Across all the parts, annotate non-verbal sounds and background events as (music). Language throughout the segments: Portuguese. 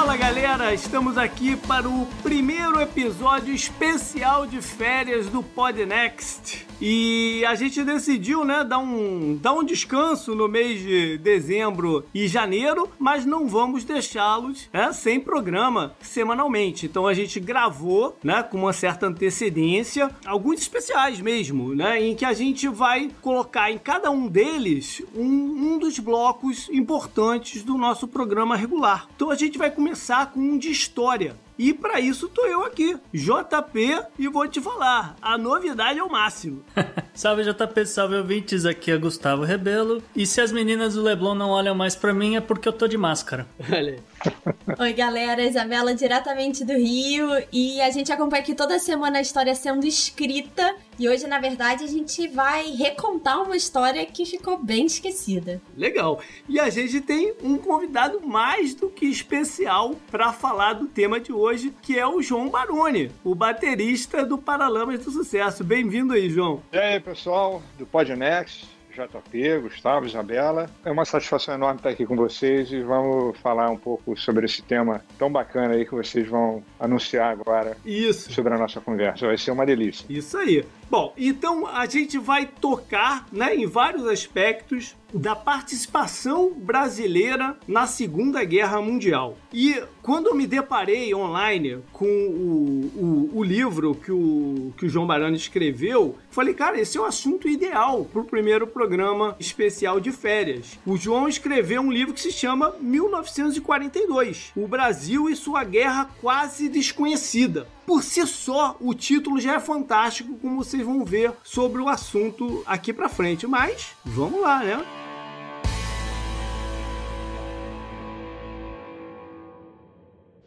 Fala galera, estamos aqui para o primeiro episódio especial de férias do Podnext. E a gente decidiu, né, dar um, dar um descanso no mês de dezembro e janeiro, mas não vamos deixá-los né, sem programa semanalmente. Então a gente gravou, né, com uma certa antecedência, alguns especiais mesmo, né, em que a gente vai colocar em cada um deles um, um dos blocos importantes do nosso programa regular. Então a gente vai começar com um de história. E para isso tô eu aqui, JP, e vou te falar, a novidade é o máximo. (laughs) salve JP, salve ouvintes, aqui é Gustavo Rebelo. E se as meninas do Leblon não olham mais para mim é porque eu tô de máscara. Olha aí. (laughs) Oi, galera, Isabela diretamente do Rio e a gente acompanha aqui toda semana a história sendo escrita e hoje, na verdade, a gente vai recontar uma história que ficou bem esquecida. Legal. E a gente tem um convidado mais do que especial para falar do tema de hoje, que é o João Baroni, o baterista do Paralamas do Sucesso. Bem-vindo aí, João. E aí, pessoal do Podnext. JP, Gustavo, Isabela. É uma satisfação enorme estar aqui com vocês e vamos falar um pouco sobre esse tema tão bacana aí que vocês vão anunciar agora. Isso. Sobre a nossa conversa. Vai ser uma delícia. Isso aí. Bom, então a gente vai tocar né, em vários aspectos da participação brasileira na Segunda Guerra Mundial. E quando eu me deparei online com o, o, o livro que o, que o João Barani escreveu, falei, cara, esse é o assunto ideal para o primeiro programa especial de férias. O João escreveu um livro que se chama 1942, O Brasil e sua Guerra Quase Desconhecida. Por si só, o título já é fantástico, como vocês vão ver sobre o assunto aqui para frente. Mas vamos lá, né?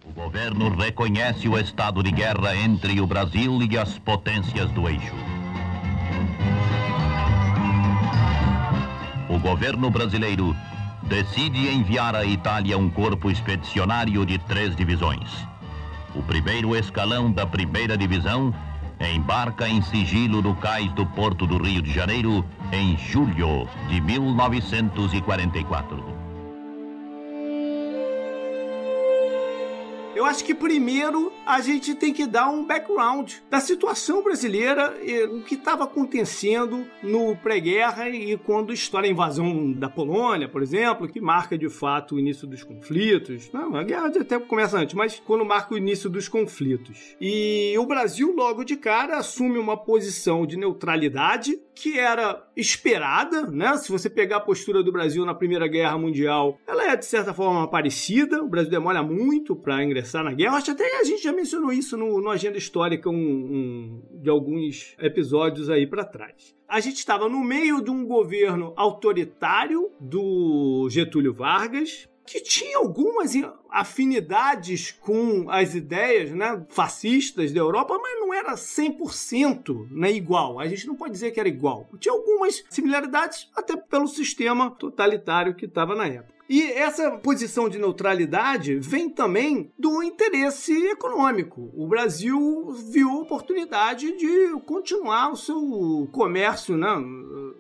O governo reconhece o estado de guerra entre o Brasil e as potências do eixo. O governo brasileiro decide enviar à Itália um corpo expedicionário de três divisões o primeiro escalão da primeira divisão embarca em sigilo no cais do Porto do Rio de Janeiro em julho de 1944. Eu acho que primeiro a gente tem que dar um background da situação brasileira, o que estava acontecendo no pré-guerra e quando estoura a invasão da Polônia, por exemplo, que marca de fato o início dos conflitos. Não, a guerra até começa antes, mas quando marca o início dos conflitos. E o Brasil, logo de cara, assume uma posição de neutralidade que era esperada, né? Se você pegar a postura do Brasil na Primeira Guerra Mundial, ela é de certa forma parecida. O Brasil demora muito para ingressar na guerra. Acho até que a gente já mencionou isso no, no Agenda Histórica um, um, de alguns episódios aí para trás. A gente estava no meio de um governo autoritário do Getúlio Vargas, que tinha algumas afinidades com as ideias né, fascistas da Europa, mas não era 100% né, igual. A gente não pode dizer que era igual. Tinha algumas similaridades, até pelo sistema totalitário que estava na época. E essa posição de neutralidade vem também do interesse econômico. O Brasil viu a oportunidade de continuar o seu comércio né,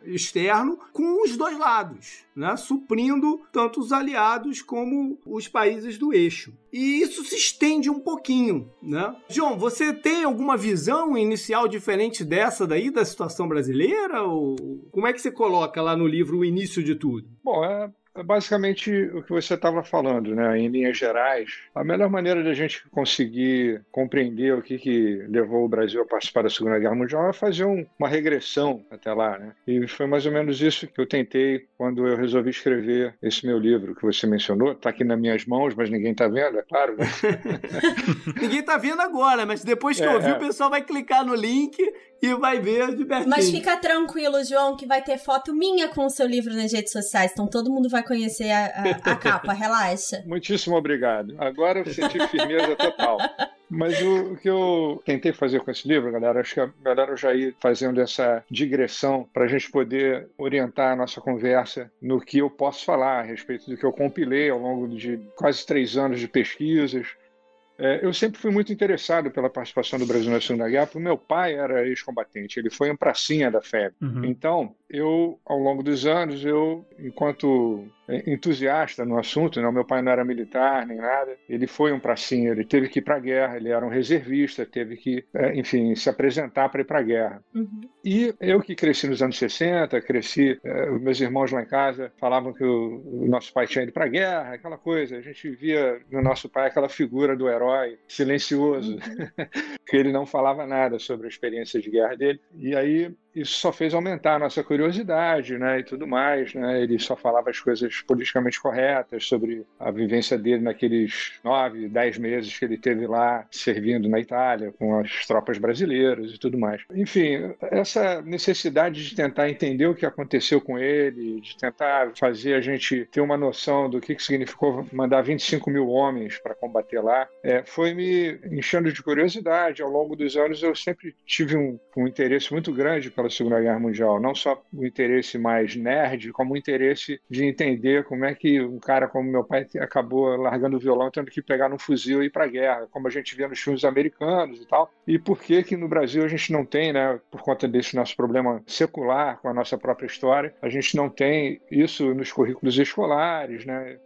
externo com os dois lados, né, suprindo tanto os aliados como os países do eixo. E isso se estende um pouquinho, né? João, você tem alguma visão inicial diferente dessa daí, da situação brasileira? Ou como é que você coloca lá no livro o início de tudo? Bom, é, é basicamente o que você estava falando, né? Em linhas gerais, a melhor maneira de a gente conseguir compreender o que, que levou o Brasil a participar da Segunda Guerra Mundial é fazer um, uma regressão até lá, né? E foi mais ou menos isso que eu tentei quando eu resolvi escrever esse meu livro que você mencionou. Está aqui nas minhas mãos, mas ninguém está vendo, é claro. Né? (laughs) ninguém está vendo agora, mas depois que é, ouvir, é. o pessoal vai clicar no link e vai ver de pertinho. Mas fica tranquilo, João, que vai ter foto minha com o seu livro nas redes sociais, então todo mundo vai conhecer a, a, a (laughs) capa, relaxa. Muitíssimo obrigado. Agora eu senti firmeza total. Mas o, o, que eu tentei fazer com esse livro, galera, acho que é melhor eu já ir fazendo essa digressão para a gente poder orientar a nossa conversa no que eu posso falar a respeito do que eu compilei ao longo de quase três anos de pesquisas, É, eu sempre fui muito interessado pela participação do Brasil na Segunda Guerra, porque meu pai era ex-combatente, ele foi um pracinha da FEB. Uhum. Então, eu, ao longo dos anos, eu, enquanto entusiasta no assunto, né? meu pai não era militar nem nada, ele foi um pracinha, ele teve que ir para a guerra, ele era um reservista, teve que, é, enfim, se apresentar para ir para a guerra. Uhum. E eu que cresci nos anos 60, cresci, é, meus irmãos lá em casa falavam que o, o nosso pai tinha ido para a guerra, aquela coisa, a gente via no nosso pai aquela figura do herói silencioso, uhum. (laughs) que ele não falava nada sobre a experiência de guerra dele. E aí isso só fez aumentar a nossa curiosidade, né, e tudo mais, né? Ele só falava as coisas politicamente corretas sobre a vivência dele naqueles nove, dez meses que ele teve lá servindo na Itália com as tropas brasileiras e tudo mais. Enfim, essa necessidade de tentar entender o que aconteceu com ele, de tentar fazer a gente ter uma noção do que, que significou mandar 25 mil homens para combater lá, é, foi me enchendo de curiosidade. Ao longo dos anos, eu sempre tive um, um interesse muito grande pela Segunda Guerra Mundial. Não só o interesse mais nerd, como o interesse de entender como é que um cara como meu pai acabou largando o violão tendo que pegar um fuzil e ir para a guerra, como a gente vê nos filmes americanos e tal. E por que que no Brasil a gente não tem, né, por conta desse nosso problema secular com a nossa própria história, a gente não tem isso nos currículos escolares, né?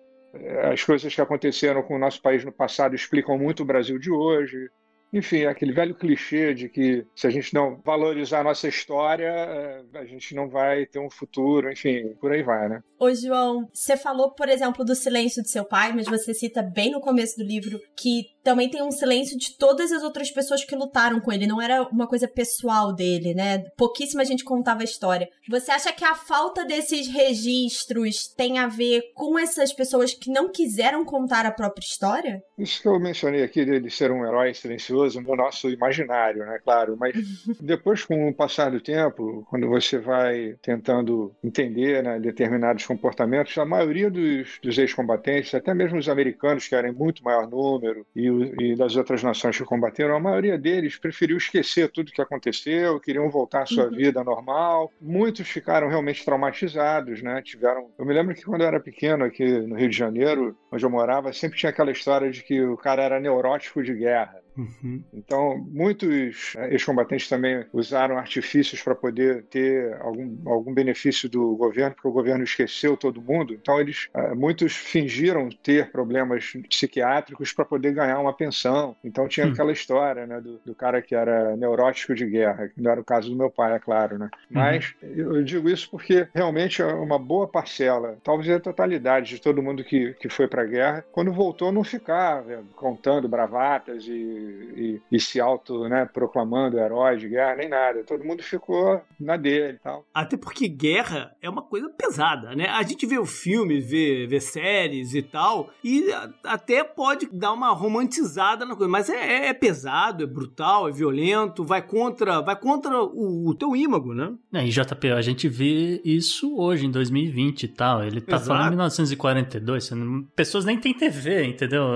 As coisas que aconteceram com o nosso país no passado explicam muito o Brasil de hoje. Enfim, aquele velho clichê de que se a gente não valorizar a nossa história, é, a gente não vai ter um futuro, enfim, por aí vai, né? Ô, João, você falou, por exemplo, do silêncio de seu pai, mas você cita bem no começo do livro que também tem um silêncio de todas as outras pessoas que lutaram com ele. Não era uma coisa pessoal dele, né? Pouquíssima gente contava a história. Você acha que a falta desses registros tem a ver com essas pessoas que não quiseram contar a própria história? Isso que eu mencionei aqui dele ser um herói silencioso no nosso imaginário, né? Claro, mas (laughs) depois, com o passar do tempo, quando você vai tentando entender né, determinados comportamentos, a maioria dos, dos ex-combatentes, até mesmo os americanos, que eram em muito maior número, e e das outras nações que combateram, a maioria deles preferiu esquecer tudo que aconteceu, queriam voltar à sua uhum. vida normal. Muitos ficaram realmente traumatizados, né? Tiveram. Eu me lembro que quando eu era pequeno aqui no Rio de Janeiro, onde eu morava, sempre tinha aquela história de que o cara era neurótico de guerra. Uhum. Então, muitos eh, ex-combatentes também usaram artifícios para poder ter algum, algum benefício do governo, porque o governo esqueceu todo mundo. Então, eles eh, muitos fingiram ter problemas psiquiátricos para poder ganhar uma pensão. Então, tinha uhum. aquela história né, do, do, cara que era neurótico de guerra, que não era o caso do meu pai, é claro. Né? Uhum. Mas eu digo isso porque realmente é uma boa parcela, talvez a totalidade de todo mundo que, que foi para a guerra, quando voltou, não ficava contando bravatas e e, e se auto né, proclamando herói de guerra, nem nada. Todo mundo ficou na dele e tal. Até porque guerra é uma coisa pesada, né? A gente vê o filme, vê, vê séries e tal, e até pode dar uma romantizada na coisa, mas é, é, é pesado, é brutal, é violento, vai contra, vai contra o, o teu ímago, né? É, e JP, a gente vê isso hoje, em 2020 e tal. Ele tá Exato. falando em 1942, pessoas nem têm TV, entendeu?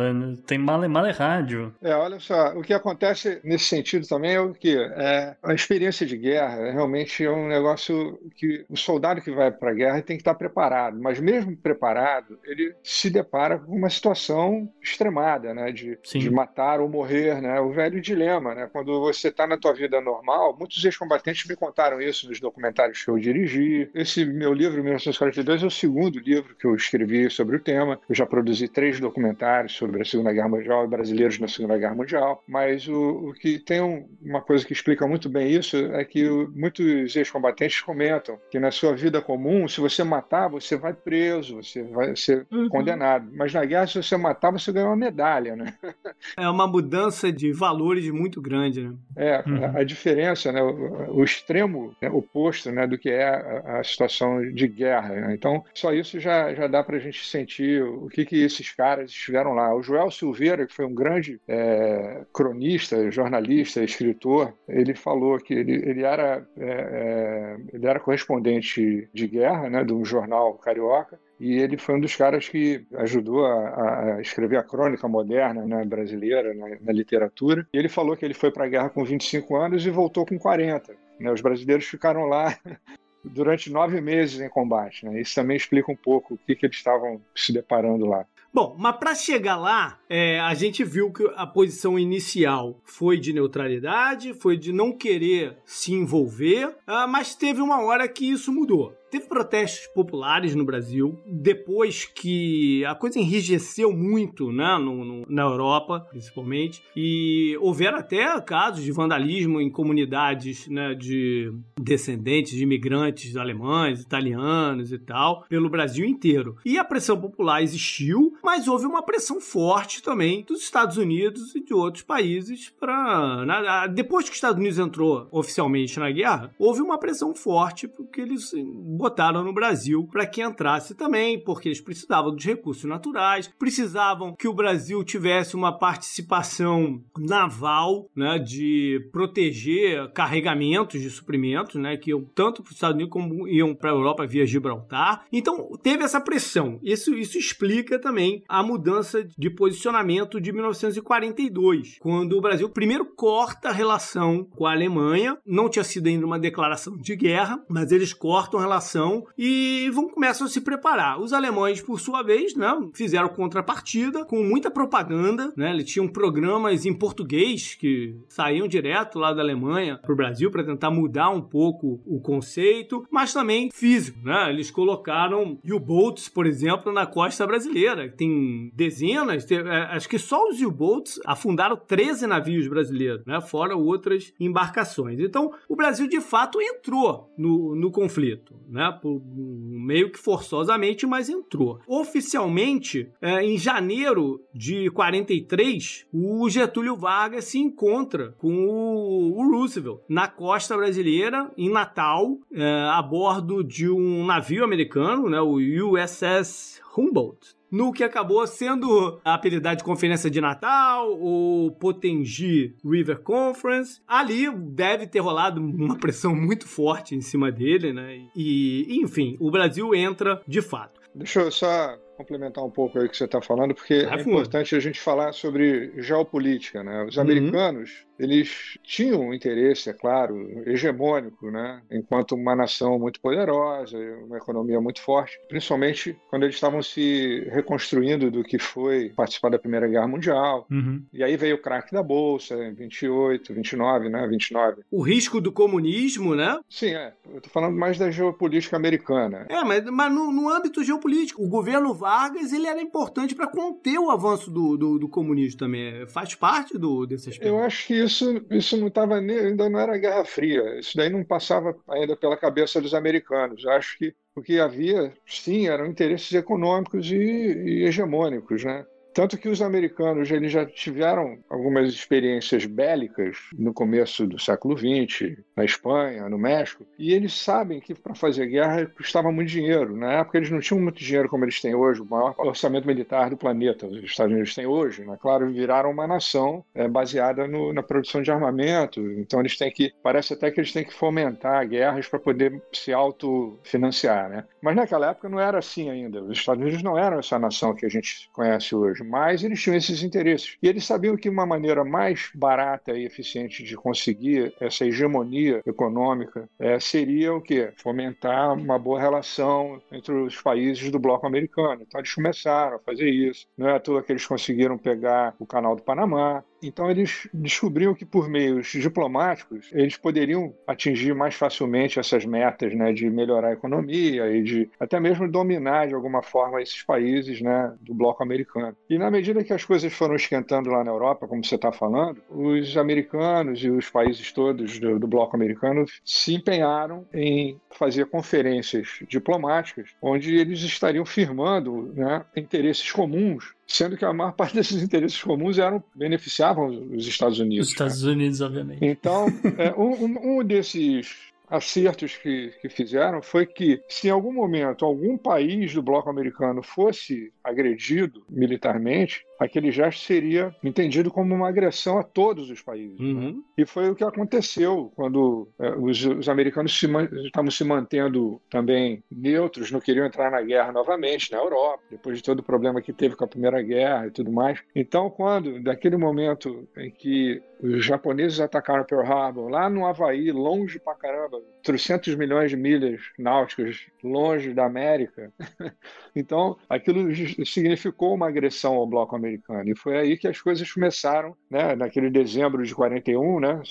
Tem male, male rádio. É, olha só, o que acontece nesse sentido também é o que é, a experiência de guerra realmente é um negócio que o soldado que vai para a guerra tem que estar preparado, mas mesmo preparado, ele se depara com uma situação extremada, né, de, de matar ou morrer, né, o velho dilema, né, quando você está na tua vida normal, muitos ex-combatentes me contaram isso nos documentários que eu dirigi. Esse meu livro, 1942, é o segundo livro que eu escrevi sobre o tema. Eu já produzi três documentários sobre a Segunda Guerra Mundial e brasileiros na Segunda Guerra Mundial mas o, o que tem um, uma coisa que explica muito bem isso é que o, muitos ex-combatentes comentam que na sua vida comum, se você matar, você vai preso, você vai ser uhum. condenado. Mas na guerra, se você matar, você ganha uma medalha, né? É uma mudança de valores muito grande, né? É, uhum. a, a, diferença, né? O, o extremo né? oposto né? do que é a, a situação de guerra. Né? Então, só isso já, já dá para a gente sentir o que, que esses caras estiveram lá. O Joel Silveira, que foi um grande é, cronista, jornalista, escritor, ele falou que ele, ele, era, é, é, ele era correspondente de guerra né, de um jornal carioca, e ele foi um dos caras que ajudou a, a escrever a crônica moderna né, brasileira na, na, literatura. E ele falou que ele foi para a guerra com 25 anos e voltou com 40. Né? Os brasileiros ficaram lá durante nove meses em combate. Né? Isso também explica um pouco o que, que eles estavam se deparando lá. Bom, mas para chegar lá, é, a gente viu que a posição inicial foi de neutralidade, foi de não querer se envolver, uh, mas teve uma hora que isso mudou. Teve protestos populares no Brasil, depois que a coisa enrijeceu muito né, no, no, na Europa, principalmente, e houveram até casos de vandalismo em comunidades né, de descendentes de imigrantes alemães, italianos e tal, pelo Brasil inteiro. E a pressão popular existiu, mas houve uma pressão forte também dos Estados Unidos e de outros países para. Depois que os Estados Unidos entrou oficialmente na guerra, houve uma pressão forte porque eles botaram no Brasil para que entrasse também, porque eles precisavam dos recursos naturais, precisavam que o Brasil tivesse uma participação naval, né, de proteger carregamentos de suprimentos, né, que iam tanto para os Estados Unidos como iam para a Europa via Gibraltar. Então teve essa pressão. Isso, isso explica também a mudança de posicionamento de 1942, quando o Brasil primeiro corta a relação com a Alemanha. Não tinha sido ainda uma declaração de guerra, mas eles cortam a e vão começam a se preparar. Os alemães, por sua vez, né, fizeram contrapartida com muita propaganda, né? Eles tinham programas em português que saíam direto lá da Alemanha para o Brasil para tentar mudar um pouco o conceito, mas também físico, né? Eles colocaram U-boats, por exemplo, na costa brasileira. Tem dezenas, tem, é, acho que só os U-boats afundaram 13 navios brasileiros, né? Fora outras embarcações. Então, o Brasil de fato entrou no, no conflito, né? Por, meio que forçosamente, mas entrou. Oficialmente, é, em janeiro de 43, o Getúlio Vargas se encontra com o, o Roosevelt na costa brasileira, em Natal, é, a bordo de um navio americano, né, o USS Humboldt no que acabou sendo a apelidade de Conferência de Natal, o Potengi River Conference. Ali deve ter rolado uma pressão muito forte em cima dele, né? E, enfim, o Brasil entra de fato. Deixa eu só complementar um pouco aí o que você está falando, porque é importante a gente falar sobre geopolítica, né? Os uhum. americanos eles tinham um interesse, é claro, hegemônico, né? enquanto uma nação muito poderosa, uma economia muito forte, principalmente quando eles estavam se reconstruindo do que foi participar da Primeira Guerra Mundial. Uhum. E aí veio o craque da Bolsa em 28, 29, né? 29. O risco do comunismo, né? Sim, é. Eu estou falando mais da geopolítica americana. É, mas, mas no, no, âmbito geopolítico, o governo Vargas ele era importante para conter o avanço do, do, do, comunismo também. Faz parte do, desse aspecto. Eu acho que isso isso, não estava ainda não era Guerra Fria. Isso daí não passava ainda pela cabeça dos americanos. Eu acho que o que havia, sim, eram interesses econômicos e, e hegemônicos, né? Tanto que os americanos eles já tiveram algumas experiências bélicas no começo do século XX, na Espanha, no México, e eles sabem que para fazer guerra custava muito dinheiro. Na época eles não tinham muito dinheiro como eles têm hoje, o maior orçamento militar do planeta, os Estados Unidos têm hoje. Né? Claro, viraram uma nação é, baseada no, na produção de armamento, então eles têm que, parece até que eles têm que fomentar guerras para poder se autofinanciar. Né? Mas naquela época não era assim ainda. Os Estados Unidos não eram essa nação que a gente conhece hoje mas eles tinham esses interesses. E eles sabiam que uma maneira mais barata e eficiente de conseguir essa hegemonia econômica é, seria o quê? Fomentar uma boa relação entre os países do bloco americano. Então eles começaram a fazer isso. Não é à toa que eles conseguiram pegar o canal do Panamá, então eles descobriram que por meios diplomáticos eles poderiam atingir mais facilmente essas metas, né, de melhorar a economia e de até mesmo dominar de alguma forma esses países, né, do bloco americano. E na medida que as coisas foram esquentando lá na Europa, como você está falando, os americanos e os países todos do, do bloco americano se empenharam em fazer conferências diplomáticas onde eles estariam firmando, né, interesses comuns sendo que a maior (laughs) parte desses interesses comuns eram beneficiavam os Estados Unidos. Os Estados? Unidos, obviamente. Então, é, (laughs) um, um desses acertos que, que fizeram foi que, se em algum momento algum país do bloco americano fosse agredido militarmente, aquele gesto seria entendido como uma agressão a todos os países. Uhum. Né? E foi o que aconteceu quando é, os, os, americanos se, estavam se mantendo também neutros, não queriam entrar na guerra novamente na Europa, depois de todo o problema que teve com a Primeira Guerra e tudo mais. Então, quando, daquele momento em que os japoneses atacaram Pearl Harbor, lá no Havaí, longe pra caramba, 300 milhões de milhas náuticas longe da América. (laughs) então, aquilo significou uma agressão ao bloco americano. E foi aí que as coisas começaram, né, naquele dezembro de 41, né,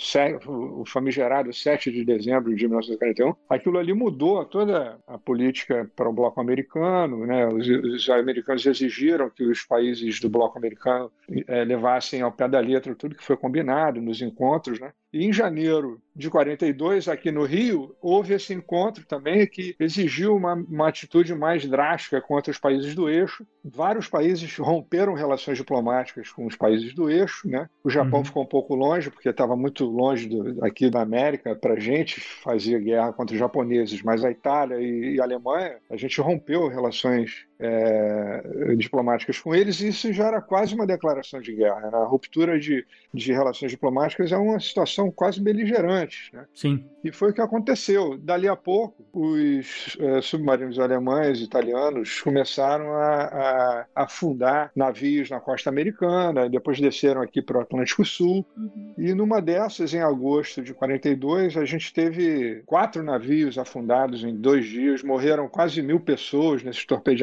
o famigerado 7 de dezembro de 1941. Aquilo ali mudou toda a política para o bloco americano. Né, os, os americanos exigiram que os países do bloco americano é, levassem ao pé da letra tudo que foi combinado nos encontros. Né? E em janeiro de 42, aqui no Rio, houve esse encontro também que exigiu uma, uma, atitude mais drástica contra os países do eixo. Vários países romperam relações diplomáticas com os países do eixo. Né? O Japão uhum. ficou um pouco longe, porque estava muito longe do, aqui da América para a gente fazer guerra contra os japoneses, mas a Itália e, e a Alemanha, a gente rompeu relações é, diplomáticas com eles, e isso já era quase uma declaração de guerra. Né? A ruptura de, de relações diplomáticas é uma situação quase beligerante. Né? Sim. E foi o que aconteceu. Dali a pouco, os é, submarinos alemães e italianos começaram a, a, afundar navios na costa americana, depois desceram aqui para o Atlântico Sul. Uhum. E numa dessas, em agosto de 42, a gente teve quatro navios afundados em dois dias, morreram quase mil pessoas nesses torpedeamentos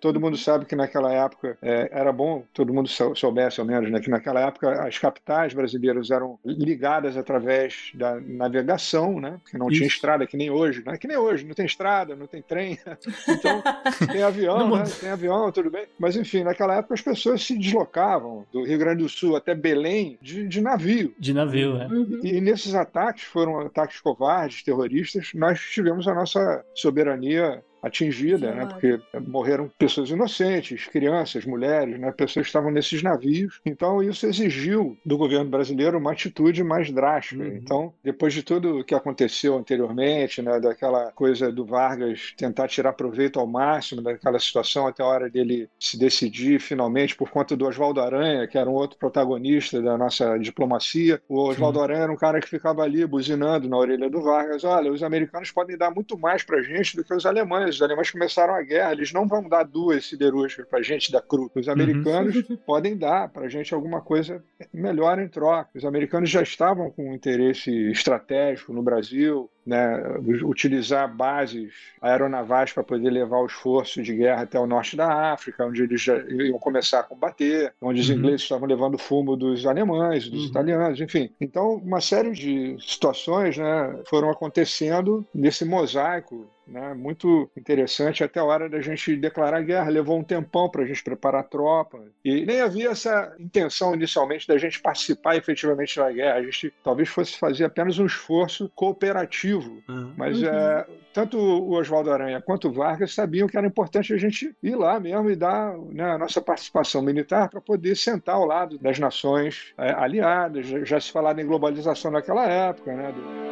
Todo mundo sabe que naquela época é, era bom, todo mundo soubesse ao menos, né, que naquela época as capitais brasileiras eram ligadas através da navegação, né, que não Isso. tinha estrada, que nem hoje, né, que nem hoje, não tem estrada, não tem trem, (laughs) então tem avião, (laughs) né, tem avião, tudo bem. Mas enfim, naquela época as pessoas se deslocavam do Rio Grande do Sul até Belém de, de navio. De navio, é. Uhum. E nesses ataques, foram ataques covardes, terroristas, nós tivemos a nossa soberania atingida, né? Porque morreram pessoas inocentes, crianças, mulheres, né? Pessoas que estavam nesses navios. Então isso exigiu do governo brasileiro uma atitude mais drástica. Uhum. Então, depois de tudo o que aconteceu anteriormente, né? Daquela coisa do Vargas tentar tirar proveito ao máximo daquela situação até a hora dele se decidir finalmente por conta do Oswaldo Aranha, que era um outro protagonista da nossa diplomacia. O Oswaldo Aranha era um cara que ficava ali buzinando na orelha do Vargas: olha, os americanos podem dar muito mais para gente do que os alemães os alemães começaram a guerra, eles não vão dar duas siderúrgicas para gente da CRU. Os americanos uhum. (laughs) podem dar para gente alguma coisa melhor em troca. Os americanos já estavam com um interesse estratégico no Brasil, né, utilizar bases aeronavais para poder levar o esforço de guerra até o norte da África, onde eles já iam começar a combater, onde os uhum. ingleses estavam levando fumo dos alemães, dos uhum. italianos, enfim. Então, uma série de situações né, foram acontecendo nesse mosaico né, muito interessante até a hora da gente declarar guerra. Levou um tempão para a gente preparar a tropa. E nem havia essa intenção inicialmente da gente participar efetivamente da guerra. A gente talvez fosse fazer apenas um esforço cooperativo. Uhum. Mas é, tanto o Oswaldo Aranha quanto o Vargas sabiam que era importante a gente ir lá mesmo e dar né, a nossa participação militar para poder sentar ao lado das nações é, aliadas. Já se falava em globalização naquela época, né? Do...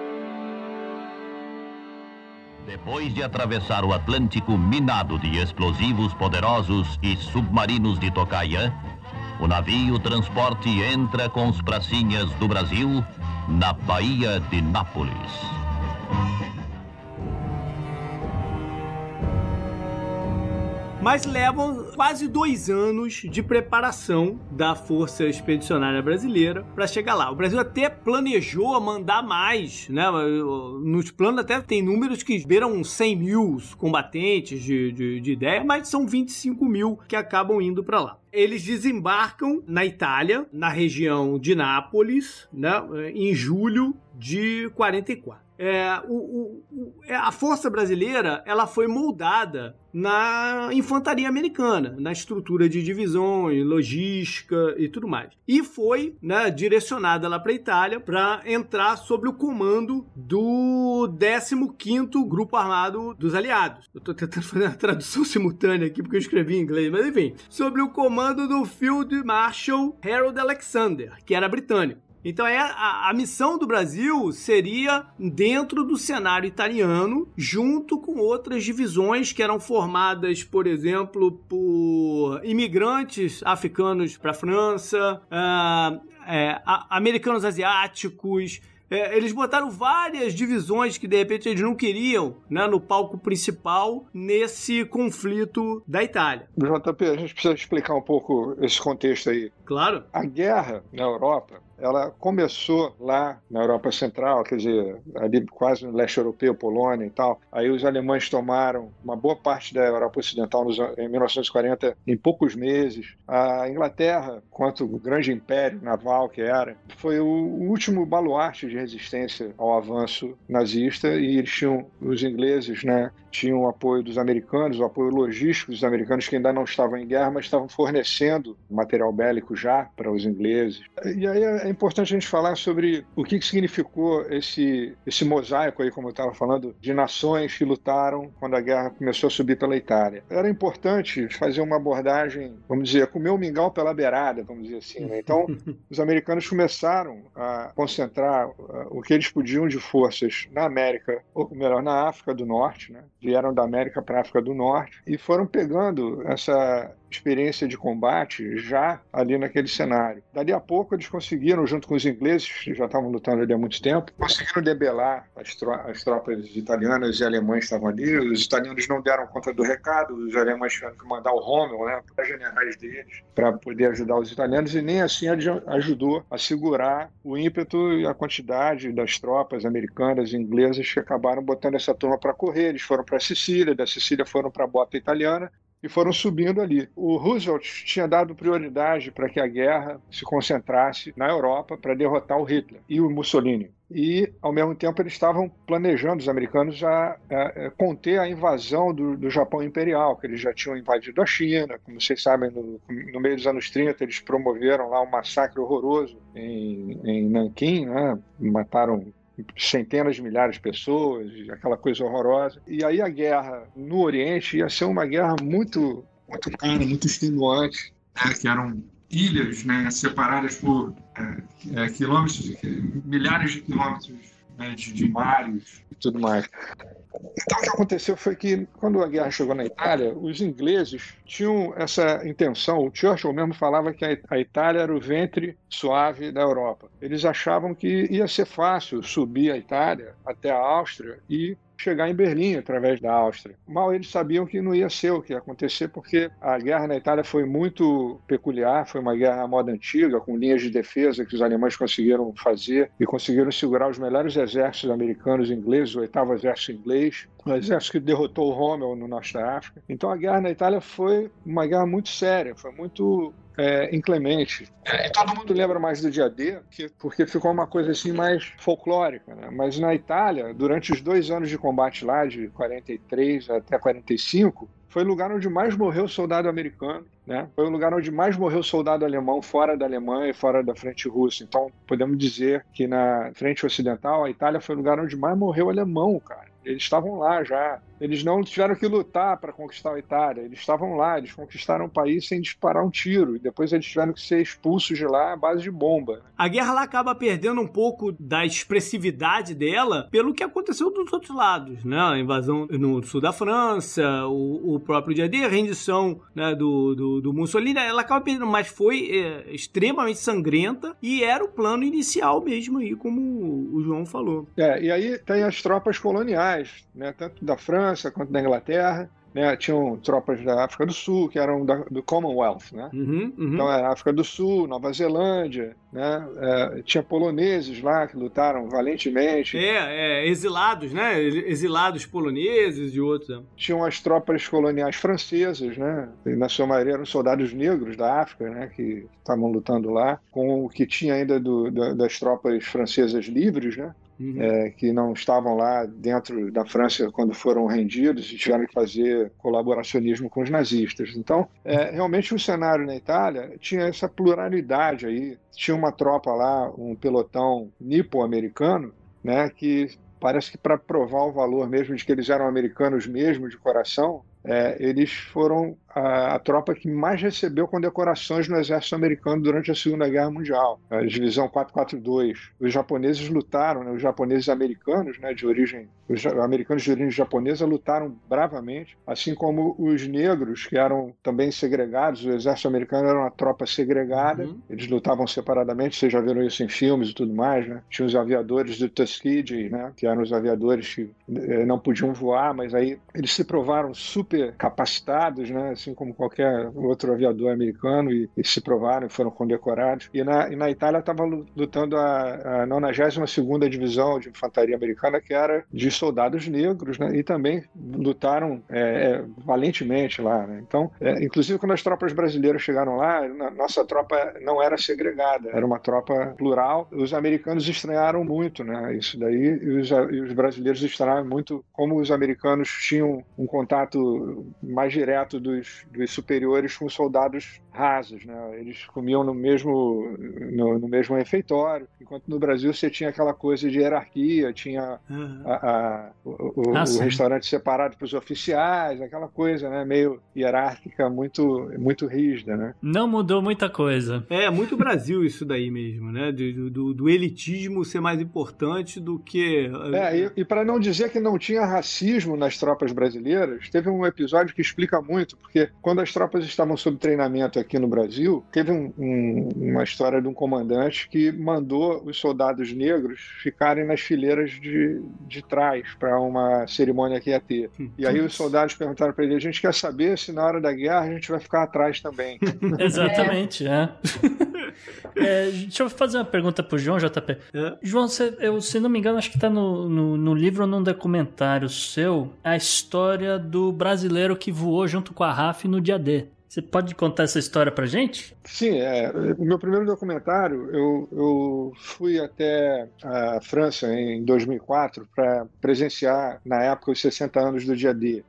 Depois de atravessar o Atlântico minado de explosivos poderosos e submarinos de tocaia, o navio transporte entra com os pracinhas do Brasil na Baía de Nápoles. Mas levam quase dois anos de preparação da Força Expedicionária Brasileira para chegar lá. O Brasil até planejou mandar mais, né? Nos planos até tem números que beiram 100 mil combatentes de, de, de ideia, mas são 25 mil que acabam indo para lá eles desembarcam na Itália, na região de Nápoles, né, em julho de 44. É, o, o, é, a força brasileira ela foi moldada na infantaria americana, na estrutura de divisões, logística e tudo mais. E foi né, direcionada lá para a Itália para entrar sob o comando do 15º Grupo Armado dos Aliados. Eu estou tentando fazer a tradução (laughs) simultânea aqui porque eu escrevi em inglês, mas enfim. Sobre o comando do Field Marshal Harold Alexander, que era britânico. Então é a, a, missão do Brasil seria dentro do cenário italiano, junto com outras divisões que eram formadas, por exemplo, por imigrantes africanos para a França, uh, é, americanos asiáticos, é, eles botaram várias divisões que de repente eles não queriam né, no palco principal nesse conflito da Itália. JP, a gente precisa explicar um pouco esse contexto aí. Claro. A guerra na Europa ela começou lá na Europa Central, quer dizer, ali quase no leste europeu, Polônia e tal. Aí os alemães tomaram uma boa parte da Europa Ocidental nos, em 1940 em poucos meses. A Inglaterra, quanto grande império naval que era, foi o último baluarte de resistência ao avanço nazista e eles tinham, os ingleses, né, tinham o apoio dos americanos, o apoio logístico dos americanos que ainda não estavam em guerra, mas estavam fornecendo material bélico já para os ingleses. E aí é importante a gente falar sobre o que, significou esse, esse mosaico aí, como eu estava falando, de nações que lutaram quando a guerra começou a subir pela Itália. Era importante fazer uma abordagem, vamos dizer, comer o mingau pela beirada, vamos dizer assim. Né? Então, (laughs) os americanos começaram a concentrar uh, o que eles podiam de forças na América, ou melhor, na África do Norte, né? vieram da América para a África do Norte e foram pegando essa experiência de combate já ali naquele cenário. Dali a pouco eles conseguiram, junto com os ingleses, que já estavam lutando ali há muito tempo, conseguiram debelar as, tro as tropas italianas e alemães estavam ali. Os italianos não deram conta do recado, os alemães tiveram que mandar o Rommel né, para generais deles para poder ajudar os italianos e nem assim ajudou a segurar o ímpeto e a quantidade das tropas americanas e inglesas que acabaram botando essa turma para correr. Eles foram para Sicília, da Sicília foram para a bota italiana e foram subindo ali. O Roosevelt tinha dado prioridade para que a guerra se concentrasse na Europa para derrotar o Hitler e o Mussolini. E, ao mesmo tempo, eles estavam planejando, os americanos, a, a, a conter a invasão do, do, Japão imperial, que eles já tinham invadido a China. Como vocês sabem, no, no meio dos anos 30, eles promoveram lá um massacre horroroso em, em Nanquim, né? mataram centenas de milhares de pessoas, aquela coisa horrorosa. E aí a guerra no Oriente ia ser uma guerra muito, muito cara, muito extenuante, né? que eram ilhas né, separadas por é, é, quilômetros, milhares de quilômetros né, de, de mares e tudo mais. Então, o que aconteceu foi que, quando a guerra chegou na Itália, os ingleses tinham essa intenção. O Churchill mesmo falava que a Itália era o ventre suave da Europa. Eles achavam que ia ser fácil subir a Itália até a Áustria e chegar em Berlim através da Áustria. Mal eles sabiam que não ia ser o que ia acontecer, porque a guerra na Itália foi muito peculiar, foi uma guerra à moda antiga, com linhas de defesa que os alemães conseguiram fazer e conseguiram segurar os melhores exércitos americanos e ingleses, o oitavo exército inglês, o exército que derrotou o Rommel no norte da África. Então a guerra na Itália foi uma guerra muito séria, foi muito é, inclemente. É, e todo mundo lembra mais do dia D, porque ficou uma coisa assim mais folclórica. Né? Mas na Itália, durante os dois anos de combate lá, de 43 até 45, foi o lugar onde mais morreu soldado americano, né? Foi o lugar onde mais morreu soldado alemão fora da Alemanha e fora da frente russa. Então, podemos dizer que na frente ocidental, a Itália foi o lugar onde mais morreu alemão, cara. Eles estavam lá já. Eles não tiveram que lutar para conquistar a Itália. Eles estavam lá, eles conquistaram o país sem disparar um tiro. E depois eles tiveram que ser expulsos de lá à base de bomba. A guerra lá acaba perdendo um pouco da expressividade dela pelo que aconteceu dos outros lados, né? A invasão no sul da França, o, o próprio dia D, a rendição né, do, do, do, Mussolini, ela acaba perdendo, mas foi é, extremamente sangrenta e era o plano inicial mesmo aí, como o João falou. É, e aí tem as tropas coloniais, né? Tanto da França quanto da Inglaterra. Né, tinham tropas da África do Sul, que eram da, do Commonwealth, né? Uhum, uhum. Então era África do Sul, Nova Zelândia, né? É, tinha poloneses lá que lutaram valentemente. É, é, exilados, né? Exilados poloneses e outros. Né? Tinham as tropas coloniais francesas, né? E, na sua maioria eram soldados negros da África, né? Que estavam lutando lá, com o que tinha ainda do, das tropas francesas livres, né? Uhum. É, que não estavam lá dentro da França quando foram rendidos e tiveram que fazer colaboracionismo com os nazistas. Então, é, realmente o cenário na Itália tinha essa pluralidade aí. Tinha uma tropa lá, um pelotão nipo-americano, né, que parece que para provar o valor mesmo de que eles eram americanos mesmo de coração, é, eles foram a, a, tropa que mais recebeu condecorações no exército americano durante a Segunda Guerra Mundial, a divisão 442. Os japoneses lutaram, né, os japoneses americanos, né, de origem, os americanos de origem japonesa lutaram bravamente, assim como os negros, que eram também segregados. O exército americano era uma tropa segregada, uhum. eles lutavam separadamente, vocês já viram isso em filmes e tudo mais, né? Tinha os aviadores do Tuskegee, né, que eram os aviadores que eh, não podiam voar, mas aí eles se provaram super capacitados, né, assim como qualquer outro aviador americano, e, e se provaram foram condecorados. E na, e na Itália estava lutando a, a 92ª Divisão de Infantaria Americana, que era de soldados negros, né, e também lutaram é, é, valentemente lá. Né? Então, é, inclusive quando as tropas brasileiras chegaram lá, nossa tropa não era segregada, era uma tropa plural. Os americanos estranharam muito, né? Isso daí, e os, e os brasileiros estranharam muito como os americanos tinham um contato mais direto dos, dos superiores com soldados rasos, né? Eles comiam no mesmo no, no, mesmo refeitório, enquanto no Brasil você tinha aquela coisa de hierarquia, tinha uhum. a, a, o, ah, o restaurante separado para os oficiais, aquela coisa, né? Meio hierárquica, muito muito rígida, né? Não mudou muita coisa. É muito Brasil isso daí mesmo, né? Do, do, do elitismo ser mais importante do que é e, e para não dizer que não tinha racismo nas tropas brasileiras, teve um episódio que explica muito, porque quando as tropas estavam sob treinamento aqui no Brasil, teve um, um, uma história de um comandante que mandou os soldados negros ficarem nas fileiras de, de trás para uma cerimônia que ia ter. E aí os soldados perguntaram para ele: a gente quer saber se na hora da guerra a gente vai ficar atrás também. (laughs) Exatamente, é. é. Deixa eu fazer uma pergunta pro João, JP. É. João, você, eu, se não me engano, acho que tá no, no, no livro ou num documentário seu a história do brasileiro que voou junto com a No dia D. Você pode contar essa história pra gente? Sim, é, o meu primeiro documentário, eu, eu fui até a França em 2004 para presenciar, na época, os 60 anos do dia D.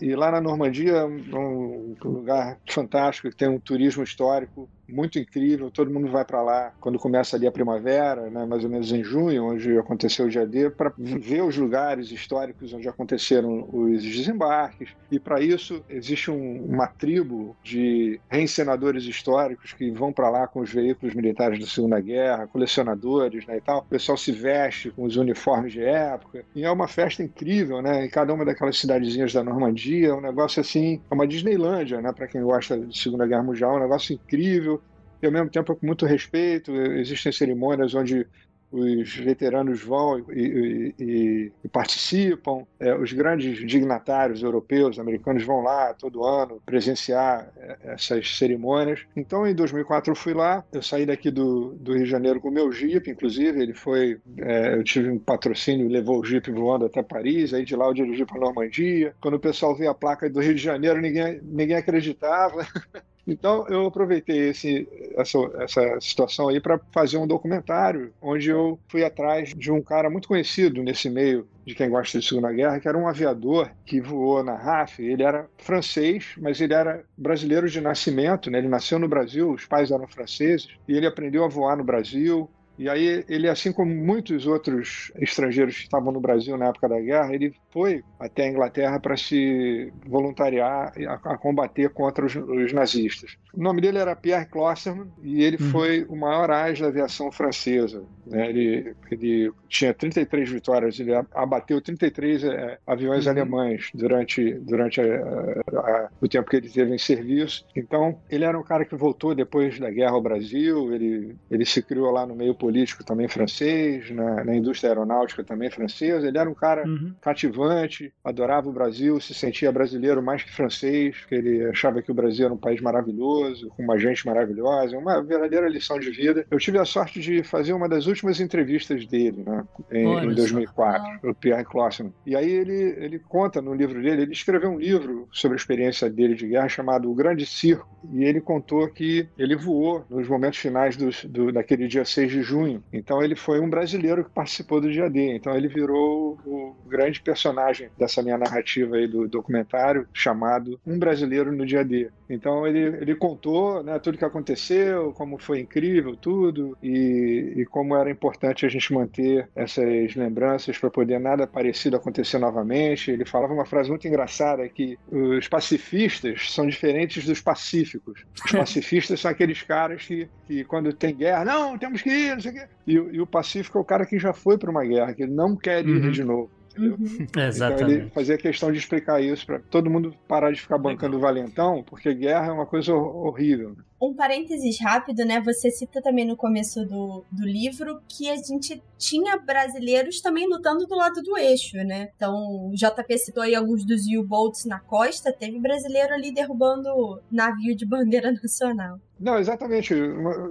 E lá na Normandia, um, um lugar fantástico, que tem um turismo histórico muito incrível, todo mundo vai para lá quando começa ali a primavera, né, mais ou menos em junho, onde aconteceu o dia D, para ver os lugares históricos onde aconteceram os desembarques. E para isso existe um, uma tribo de reencenadores históricos que vão para lá com os veículos militares da Segunda Guerra, colecionadores né, e tal. O pessoal se veste com os uniformes de época. E é uma festa incrível, né? Em cada uma daquelas cidadezinhas da Normandia, um negócio assim, é uma Disneylândia, né? Para quem gosta de Segunda Guerra Mundial, é um negócio incrível e ao mesmo tempo com muito respeito. Existem cerimônias onde os veteranos vão e, e, e, participam, é, os grandes dignatários europeus, americanos vão lá todo ano presenciar é, essas cerimônias. Então, em 2004 eu fui lá, eu saí daqui do, do Rio de Janeiro com o meu Jeep, inclusive, ele foi, é, eu tive um patrocínio, levou o Jeep voando até Paris, aí de lá eu dirigi para Normandia. Quando o pessoal via a placa do Rio de Janeiro, ninguém, ninguém acreditava. (laughs) Então eu aproveitei esse, essa, essa situação aí para fazer um documentário onde eu fui atrás de um cara muito conhecido nesse meio de quem gosta de Segunda Guerra, que era um aviador que voou na RAF. Ele era francês, mas ele era brasileiro de nascimento, né? Ele nasceu no Brasil, os pais eram franceses, e ele aprendeu a voar no Brasil. E aí ele, assim como muitos outros estrangeiros que estavam no Brasil na época da guerra, ele foi até a Inglaterra para se voluntariar a, a combater contra os, os, nazistas. O nome dele era Pierre Closserman e ele uhum. foi o maior as da aviação francesa. Né? Ele, ele, tinha 33 vitórias, ele abateu 33 é, aviões uhum. alemães durante, durante a, a, o tempo que ele teve em serviço. Então, ele era um cara que voltou depois da guerra ao Brasil, ele, ele se criou lá no meio político também francês, na, na indústria aeronáutica também francesa. Ele era um cara uhum. cativante, adorava o Brasil, se sentia brasileiro mais que francês, ele achava que o Brasil era um país maravilhoso, com uma gente maravilhosa, uma verdadeira lição de vida. Eu tive a sorte de fazer uma das últimas entrevistas dele, né, em, em 2004, o Pierre Clossman. E aí ele, ele conta no livro dele, ele escreveu um livro sobre a experiência dele de guerra chamado O Grande Circo, e ele contou que ele voou nos momentos finais do, do, daquele dia 6 de junho. Então ele foi um brasileiro que participou do dia D. Então ele virou o o grande personagem dessa minha narrativa aí do documentário, chamado Um Brasileiro no Dia D. Então ele, ele contou né, tudo que aconteceu, como foi incrível tudo, e, e como era importante a gente manter essas lembranças para poder nada parecido acontecer novamente. Ele falava uma frase muito engraçada que os pacifistas são diferentes dos pacíficos. Os (laughs) pacifistas são aqueles caras que, que quando tem guerra, não, temos que ir, não sei o quê. E, e o pacífico é o cara que já foi para uma guerra, que não quer ir uhum. de novo. Uhum. Exatamente. Então ele fazia questão de explicar isso para todo mundo parar de ficar bancando o valentão, porque guerra é uma coisa horrível. Né? Um parênteses rápido, né? Você cita também no começo do, do livro que a gente tinha brasileiros também lutando do lado do eixo, né? Então, o JP citou aí alguns dos U-boats na costa, teve brasileiro ali derrubando navio de bandeira (laughs) nacional. Não, exatamente.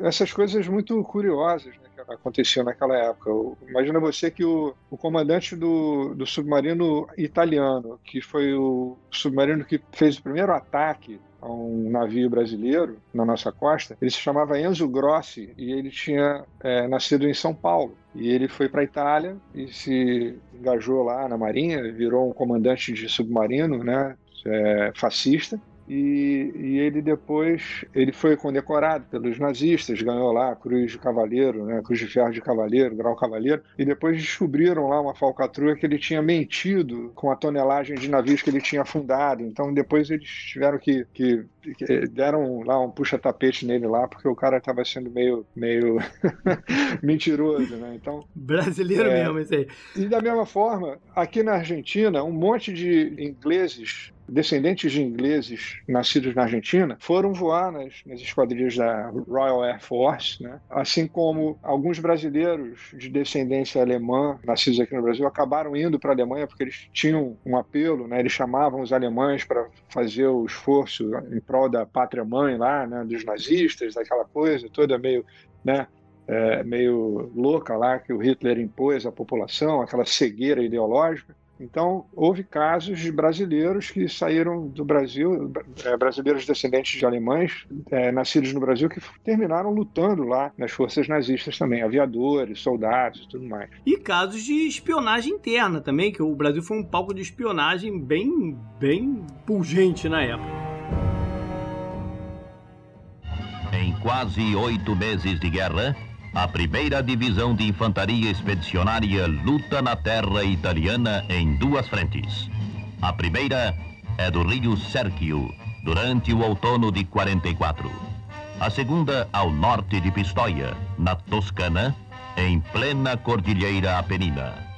Essas coisas muito curiosas né, aconteciam naquela época. Imagina você que o, o comandante do, do submarino italiano, que foi o submarino que fez o primeiro ataque a um navio brasileiro na nossa costa. Ele se chamava Enzo Grossi e ele tinha é, nascido em São Paulo. E ele foi para a Itália e se engajou lá na Marinha, virou um comandante de submarino, né, é, fascista. E, e, ele depois ele foi condecorado pelos nazistas, ganhou lá a Cruz de Cavaleiro, né, Cruz de Ferro de Cavaleiro, Grau Cavaleiro, e depois descobriram lá uma falcatrua que ele tinha mentido com a tonelagem de navios que ele tinha afundado. Então depois eles tiveram que, que, que deram lá um puxa-tapete nele lá, porque o cara estava sendo meio, meio (laughs) mentiroso, né? Então brasileiro é, mesmo esse aí. E da mesma forma, aqui na Argentina, um monte de ingleses descendentes de ingleses nascidos na Argentina foram voar nas, nas esquadrilhas da Royal Air Force, né? assim como alguns brasileiros de descendência alemã nascidos aqui no Brasil acabaram indo para a Alemanha porque eles tinham um apelo, né? eles chamavam os alemães para fazer o esforço em prol da pátria mãe lá, né? dos nazistas, daquela coisa toda meio né, é, meio louca lá que o Hitler impôs à população, aquela cegueira ideológica. Então, houve casos de brasileiros que saíram do Brasil, é, brasileiros descendentes de alemães, é, nascidos no Brasil, que terminaram lutando lá nas forças nazistas também, aviadores, soldados e tudo mais. E casos de espionagem interna também, que o Brasil foi um palco de espionagem bem, bem pungente na época. Em quase oito meses de guerra, a primeira divisão de infantaria expedicionária luta na terra italiana em duas frentes. A primeira é do rio Serchio, durante o outono de 44. A segunda ao norte de Pistoia, na Toscana, em plena Cordilheira Apenina.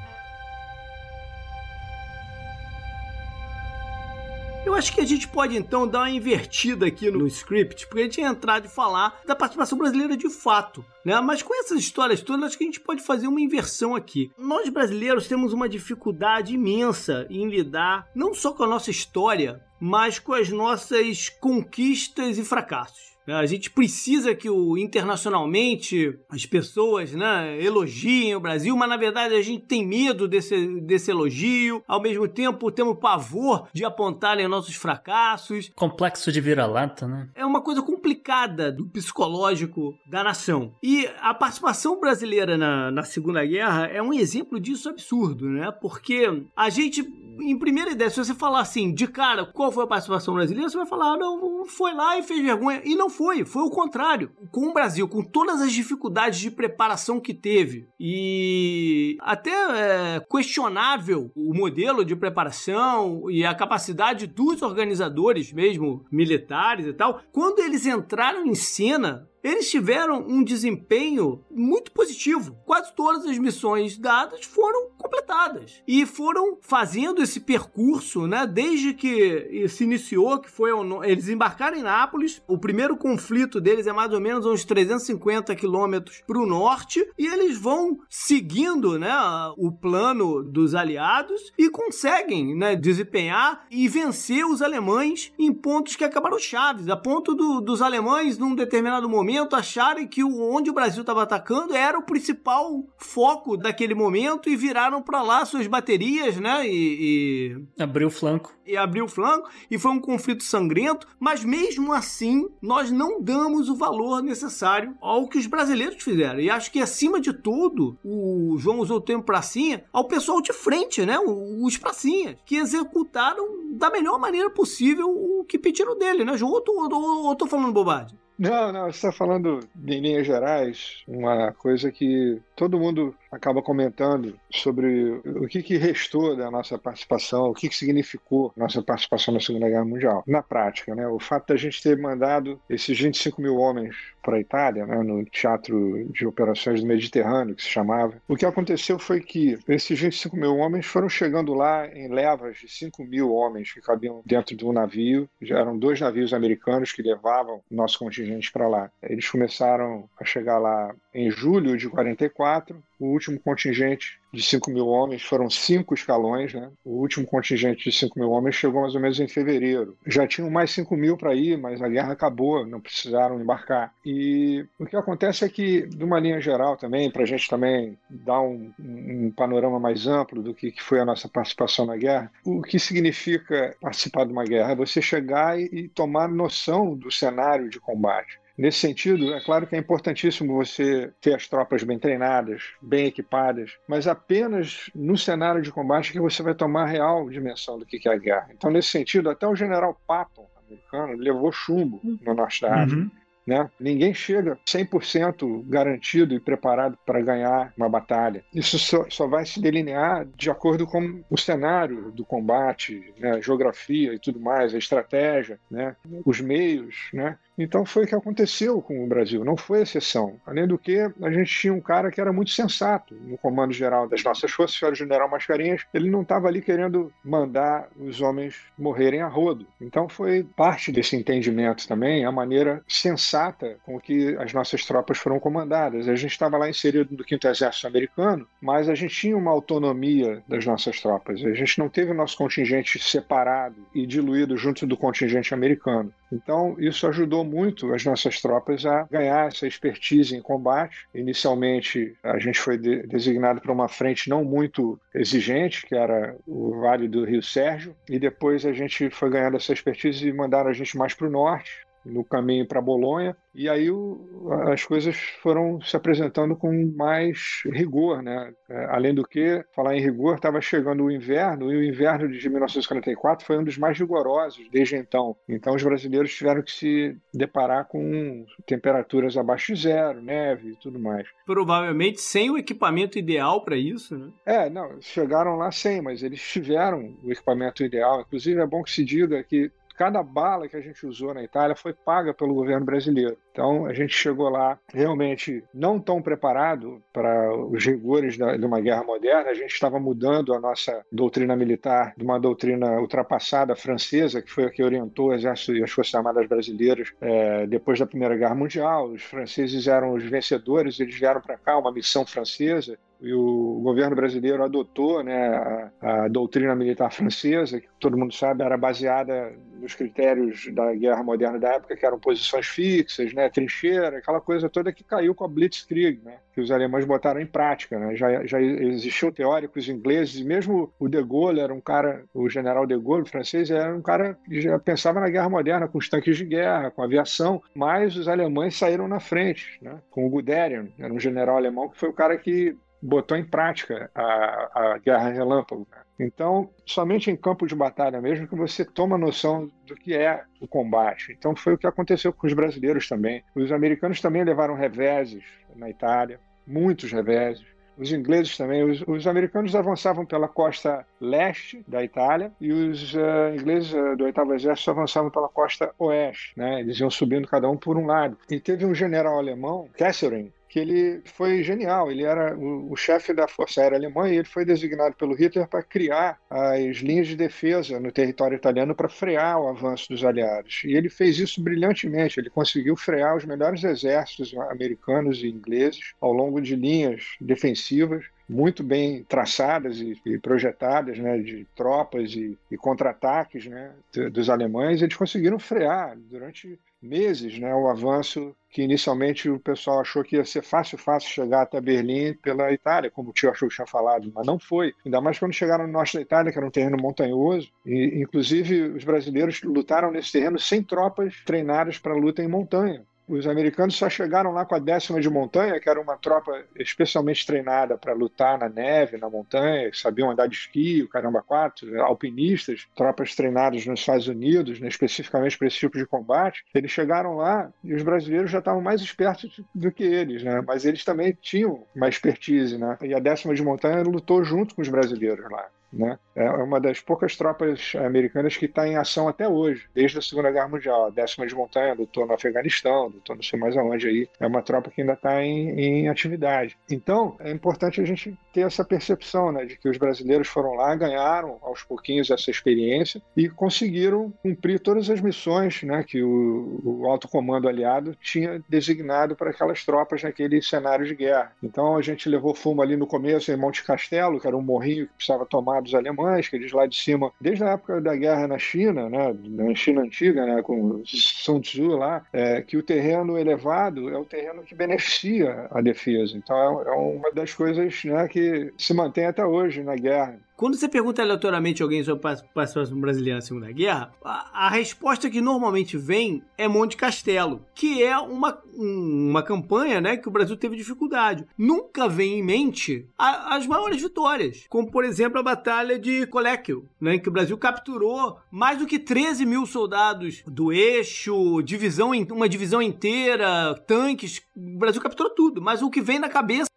Eu acho que a gente pode então dar uma invertida aqui no script, porque a gente ia entrar de falar da participação brasileira de fato. Né? Mas com essas histórias todas, acho que a gente pode fazer uma inversão aqui. Nós brasileiros temos uma dificuldade imensa em lidar não só com a nossa história, mas com as nossas conquistas e fracassos. A gente precisa que o internacionalmente as pessoas né, elogiem o Brasil, mas na verdade a gente tem medo desse, desse elogio. Ao mesmo tempo, temos pavor de apontarem nossos fracassos. Complexo de vira-lata, né? É uma coisa complicada do psicológico da nação. E a participação brasileira na, na Segunda Guerra é um exemplo disso absurdo, né? Porque a gente em primeira ideia, se você falar assim, de cara, qual foi a participação brasileira, você vai falar, ah, não, foi lá e fez vergonha. E não foi, foi o contrário. Com o Brasil, com todas as dificuldades de preparação que teve, e até é, questionável o modelo de preparação e a capacidade dos organizadores, mesmo militares e tal, quando eles entraram em cena, eles tiveram um desempenho muito positivo. Quase todas as missões dadas foram completadas e foram fazendo esse percurso, né, desde que se iniciou, que foi eles embarcaram em Nápoles. O primeiro conflito deles é mais ou menos uns 350 quilômetros para o norte e eles vão seguindo, né, o plano dos aliados e conseguem, né, desempenhar e vencer os alemães em pontos que acabaram chaves, a ponto do, dos alemães num determinado momento momento, acharem que onde o Brasil estava atacando era o principal foco daquele momento e viraram para lá suas baterias, né? E, e... abriu o flanco. E abriu o flanco e foi um conflito sangrento, mas mesmo assim nós não damos o valor necessário ao que os brasileiros fizeram. E acho que acima de tudo, o João usou o termo pracinha, ao pessoal de frente, né? Os pracinhas, que executaram da melhor maneira possível o que pediram dele, né, João? Ou tô, ou, ou tô falando bobagem? Não, não, você está falando em linhas gerais, uma coisa que todo mundo acaba comentando sobre o que, que restou da nossa participação, o que, que significou nossa participação na Segunda Guerra Mundial. Na prática, né, o fato da gente ter mandado esses 25 mil homens para a Itália, né, no Teatro de Operações do Mediterrâneo, que se chamava, o que aconteceu foi que esses 25 mil homens foram chegando lá em levas de 5 mil homens que cabiam dentro de um navio. Já eram dois navios americanos que levavam nosso contingente para lá. Eles começaram a chegar lá em julho de 44, o último contingente de 5 mil homens foram cinco escalões, né? O último contingente de 5 mil homens chegou mais ou menos em fevereiro. Já tinham mais 5 mil para ir, mas a guerra acabou, não precisaram embarcar. E o que acontece é que, de uma linha geral também, para a gente também dar um, um, panorama mais amplo do que, que foi a nossa participação na guerra, o que significa participar de uma guerra é você chegar e, e tomar noção do cenário de combate. Nesse sentido, é claro que é importantíssimo você ter as tropas bem treinadas, bem equipadas, mas apenas no cenário de combate que você vai tomar a real dimensão do que é a guerra. Então, nesse sentido, até o general Patton, americano, levou chumbo no norte da África. Uhum. Né? Ninguém chega 100% garantido e preparado para ganhar uma batalha. Isso só, só, vai se delinear de acordo com o cenário do combate, né? a geografia e tudo mais, a estratégia, né? os meios. Né? Então foi o que aconteceu com o Brasil, não foi exceção. Além do que, a gente tinha um cara que era muito sensato no comando geral das nossas forças, o general Mascarenhas, ele não estava ali querendo mandar os homens morrerem a rodo. Então foi parte desse entendimento também, a maneira sensata com que as nossas tropas foram comandadas. A gente estava lá inserido no 5 Exército Americano, mas a gente tinha uma autonomia das nossas tropas. A gente não teve o nosso contingente separado e diluído junto do contingente americano. Então, isso ajudou muito as nossas tropas a ganhar essa expertise em combate. Inicialmente, a gente foi de designado para uma frente não muito exigente, que era o Vale do Rio Sérgio, e depois a gente foi ganhando essa expertise e mandaram a gente mais para o norte, no caminho para Bolonha, e aí o, as coisas foram se apresentando com mais rigor, né? É, além do que, falar em rigor, estava chegando o inverno, e o inverno de 1944 foi um dos mais rigorosos desde então. Então os brasileiros tiveram que se deparar com temperaturas abaixo de zero, neve e tudo mais. Provavelmente sem o equipamento ideal para isso, né? É, não, chegaram lá sem, mas eles tiveram o equipamento ideal. Inclusive é bom que se diga que cada bala que a gente usou na Itália foi paga pelo governo brasileiro. Então a gente chegou lá realmente não tão preparado para os rigores da, de uma guerra moderna. A gente estava mudando a nossa doutrina militar de uma doutrina ultrapassada francesa, que foi a que orientou o Exército e as Forças Armadas brasileiras é, depois da Primeira Guerra Mundial. Os franceses eram os vencedores, eles vieram para cá, uma missão francesa e o governo brasileiro adotou né, a, a, doutrina militar francesa, que todo mundo sabe era baseada nos critérios da guerra moderna da época, que eram posições fixas, né, trincheira, aquela coisa toda que caiu com a Blitzkrieg, né, que os alemães botaram em prática. Né, já, já existiam teóricos ingleses, mesmo o de Gaulle era um cara, o general de Gaulle, francês, era um cara que já pensava na guerra moderna, com os tanques de guerra, com aviação, mas os alemães saíram na frente, né, com o Guderian, era um general alemão que foi o cara que botou em prática a, a guerra relâmpago. Então, somente em campo de batalha mesmo que você toma noção do que é o combate. Então, foi o que aconteceu com os brasileiros também. Os americanos também levaram reveses na Itália, muitos reveses. Os ingleses também, os, os americanos avançavam pela costa leste da Itália e os uh, ingleses uh, do oitavo exército avançavam pela costa oeste, né? Eles iam subindo cada um por um lado. E teve um general alemão, Kesselring, que ele foi genial. Ele era o, o chefe da Força Aérea Alemã e ele foi designado pelo Hitler para criar as linhas de defesa no território italiano para frear o avanço dos aliados. E ele fez isso brilhantemente. Ele conseguiu frear os melhores exércitos americanos e ingleses ao longo de linhas defensivas muito bem traçadas e, projetadas, né, de tropas e, e contra-ataques, né, dos alemães, eles conseguiram frear durante meses né, o avanço que inicialmente o pessoal achou que ia ser fácil, fácil chegar até Berlim pela Itália, como o tio achou que tinha falado, mas não foi. Ainda mais quando chegaram no norte da Itália, que era um terreno montanhoso, e inclusive os brasileiros lutaram nesse terreno sem tropas treinadas para luta em montanha. Os americanos só chegaram lá com a décima de montanha, que era uma tropa especialmente treinada para lutar na neve, na montanha, sabiam andar de esqui, o caramba quatro, alpinistas, tropas treinadas nos Estados Unidos, né, especificamente para esse tipo de combate. Eles chegaram lá e os brasileiros já estavam mais espertos do que eles, né? Mas eles também tinham uma expertise, né? E a décima de montanha lutou junto com os brasileiros lá. Né? É uma das poucas tropas americanas que está em ação até hoje, desde a Segunda Guerra Mundial. A décima de montanha lutou no Afeganistão, lutou não sei mais aonde aí. É uma tropa que ainda está em, em, atividade. Então, é importante a gente ter essa percepção né, de que os brasileiros foram lá, ganharam aos pouquinhos essa experiência e conseguiram cumprir todas as missões né, que o, o alto comando aliado tinha designado para aquelas tropas naquele cenário de guerra. Então, a gente levou fumo ali no começo em Monte Castelo, que era um morrinho que precisava tomar dos alemães, que eles lá de cima, desde a época da guerra na China, né, na China antiga, né, com Sun Tzu lá, é, que o terreno elevado é o terreno que beneficia a defesa. Então é, é uma das coisas né, que se mantém até hoje na guerra. Quando você pergunta aleatoriamente a alguém sobre a participação brasileira na Segunda Guerra, a, a, resposta que normalmente vem é Monte Castelo, que é uma, uma campanha né, que o Brasil teve dificuldade. Nunca vem em mente a, as maiores vitórias, como por exemplo a Batalha de Colequio, né, em que o Brasil capturou mais do que 13 mil soldados do eixo, divisão, uma divisão inteira, tanques. O Brasil capturou tudo, mas o que vem na cabeça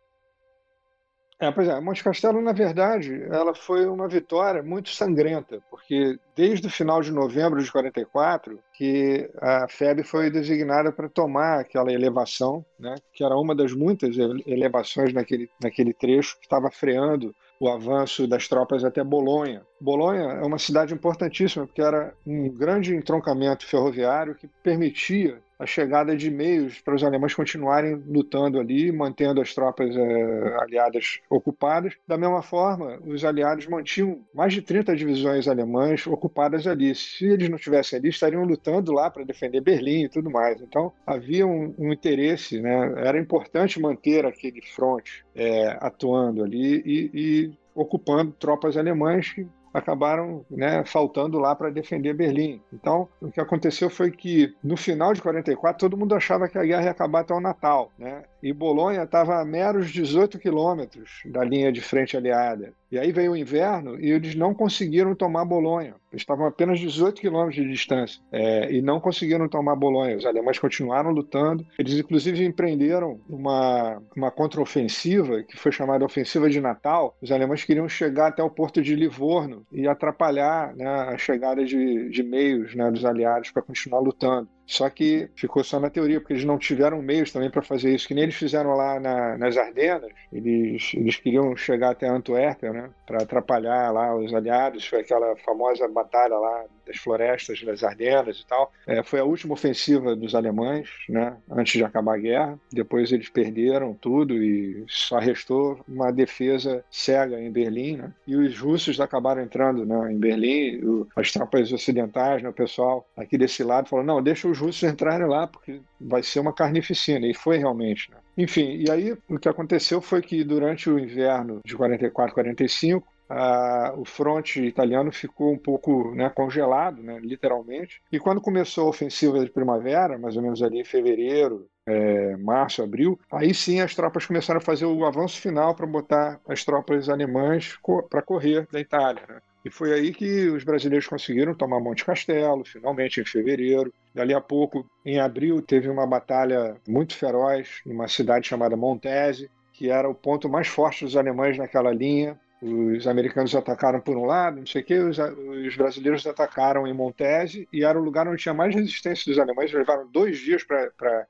é, pois é, Monte Castelo, na verdade, ela foi uma vitória muito sangrenta, porque desde o final de novembro de 44, que a FEB foi designada para tomar aquela elevação, né, que era uma das muitas elevações naquele, naquele trecho que estava freando o avanço das tropas até Bolonha. Bolonha é uma cidade importantíssima porque era um grande entroncamento ferroviário que permitia a chegada de meios para os alemães continuarem lutando ali, mantendo as tropas é, aliadas ocupadas. Da mesma forma, os aliados mantinham mais de 30 divisões alemãs ocupadas ali. Se eles não estivessem ali, estariam lutando lá para defender Berlim e tudo mais. Então, havia um, um interesse, né? era importante manter aquele fronte é, atuando ali e, e ocupando tropas alemãs que acabaram né, faltando lá para defender Berlim. Então, o que aconteceu foi que no final de 44 todo mundo achava que a guerra ia acabar até o Natal, né? E Bolonha estava a meros 18 quilômetros da linha de frente aliada. E aí veio o inverno e eles não conseguiram tomar Bolonha. Eles estavam apenas 18 quilômetros de distância é, e não conseguiram tomar Bolonha. Os alemães continuaram lutando. Eles, inclusive, empreenderam uma, uma contraofensiva que foi chamada Ofensiva de Natal. Os alemães queriam chegar até o porto de Livorno e atrapalhar né, a chegada de, de meios né, dos aliados para continuar lutando. Só que ficou só na teoria, porque eles não tiveram meios também para fazer isso, que nem eles fizeram lá na, nas Ardenas. Eles, eles queriam chegar até Antuérpia, né, para atrapalhar lá os aliados. Foi aquela famosa batalha lá das florestas das Ardenas e tal. É, foi a última ofensiva dos alemães, né, antes de acabar a guerra. Depois eles perderam tudo e só restou uma defesa cega em Berlim. Né? E os russos acabaram entrando né, em Berlim. As tropas ocidentais, né, o pessoal aqui desse lado falou: não, deixa os russos entrarem lá, porque vai ser uma carnificina. E foi realmente. Né? Enfim, e aí o que aconteceu foi que durante o inverno de 44, 45, ah, o fronte italiano ficou um pouco né, congelado, né, literalmente. E quando começou a ofensiva de primavera, mais ou menos ali em fevereiro, é, março, abril, aí sim as tropas começaram a fazer o avanço final para botar as tropas alemãs co para correr da Itália. Né? E foi aí que os brasileiros conseguiram tomar Monte Castelo, finalmente em fevereiro. Dali a pouco, em abril, teve uma batalha muito feroz numa cidade chamada Montese, que era o ponto mais forte dos alemães naquela linha os americanos atacaram por um lado, não sei o quê, os, os, brasileiros atacaram em Montese e era o lugar onde tinha mais resistência dos alemães. Levaram dois dias para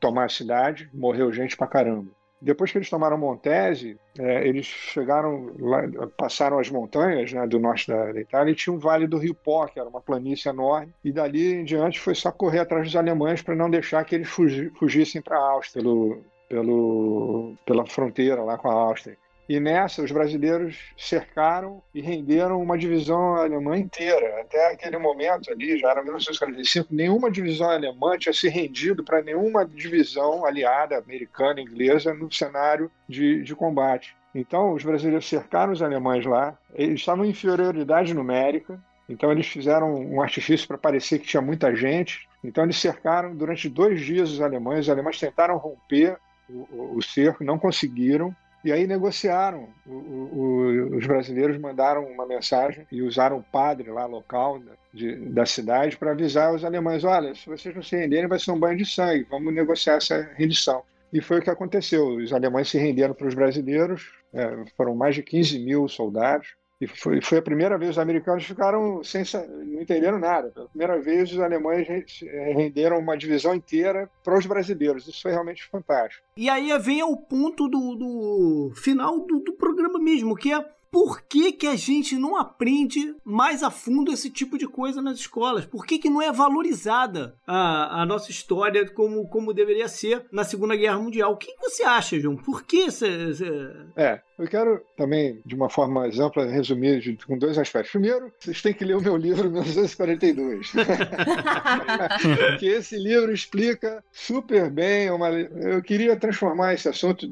tomar a cidade, morreu gente pra caramba. Depois que eles tomaram Montese, é, eles chegaram lá, passaram as montanhas né, do norte da, da, Itália e tinha um vale do Rio Pó, que era uma planície enorme, e dali em diante foi só correr atrás dos alemães para não deixar que eles fugi, fugissem para a Áustria, pelo, pelo, pela fronteira lá com a Áustria. E nessa, os brasileiros cercaram e renderam uma divisão alemã inteira. Até aquele momento ali, já era 1945, nenhuma divisão alemã tinha se rendido para nenhuma divisão aliada, americana, inglesa, no cenário de, de combate. Então, os brasileiros cercaram os alemães lá, eles estavam em inferioridade numérica, então eles fizeram um artifício para parecer que tinha muita gente. Então eles cercaram durante dois dias os alemães. Os alemães tentaram romper o, o, o cerco, não conseguiram. E aí negociaram. O, o, os brasileiros mandaram uma mensagem e usaram o padre lá local da, de, da cidade para avisar os alemães: olha, se vocês não se renderem, vai ser um banho de sangue. Vamos negociar essa rendição. E foi o que aconteceu. Os alemães se renderam para os brasileiros. É, foram mais de 15 mil soldados. E foi, foi a primeira vez os americanos ficaram sem não entenderam nada. Pela primeira vez os alemães renderam uma divisão inteira para os brasileiros. Isso foi realmente fantástico. E aí vem ao ponto do, do final do, do programa mesmo, que é por que, que a gente não aprende mais a fundo esse tipo de coisa nas escolas? Por que, que não é valorizada a, a nossa história como, como deveria ser na Segunda Guerra Mundial? O que, que você acha, João? Por que cê... É, eu quero também, de uma forma mais ampla, resumir com dois aspectos. Primeiro, vocês têm que ler o meu livro (laughs) 1942. Porque (laughs) esse livro explica super bem. Uma... Eu queria transformar esse assunto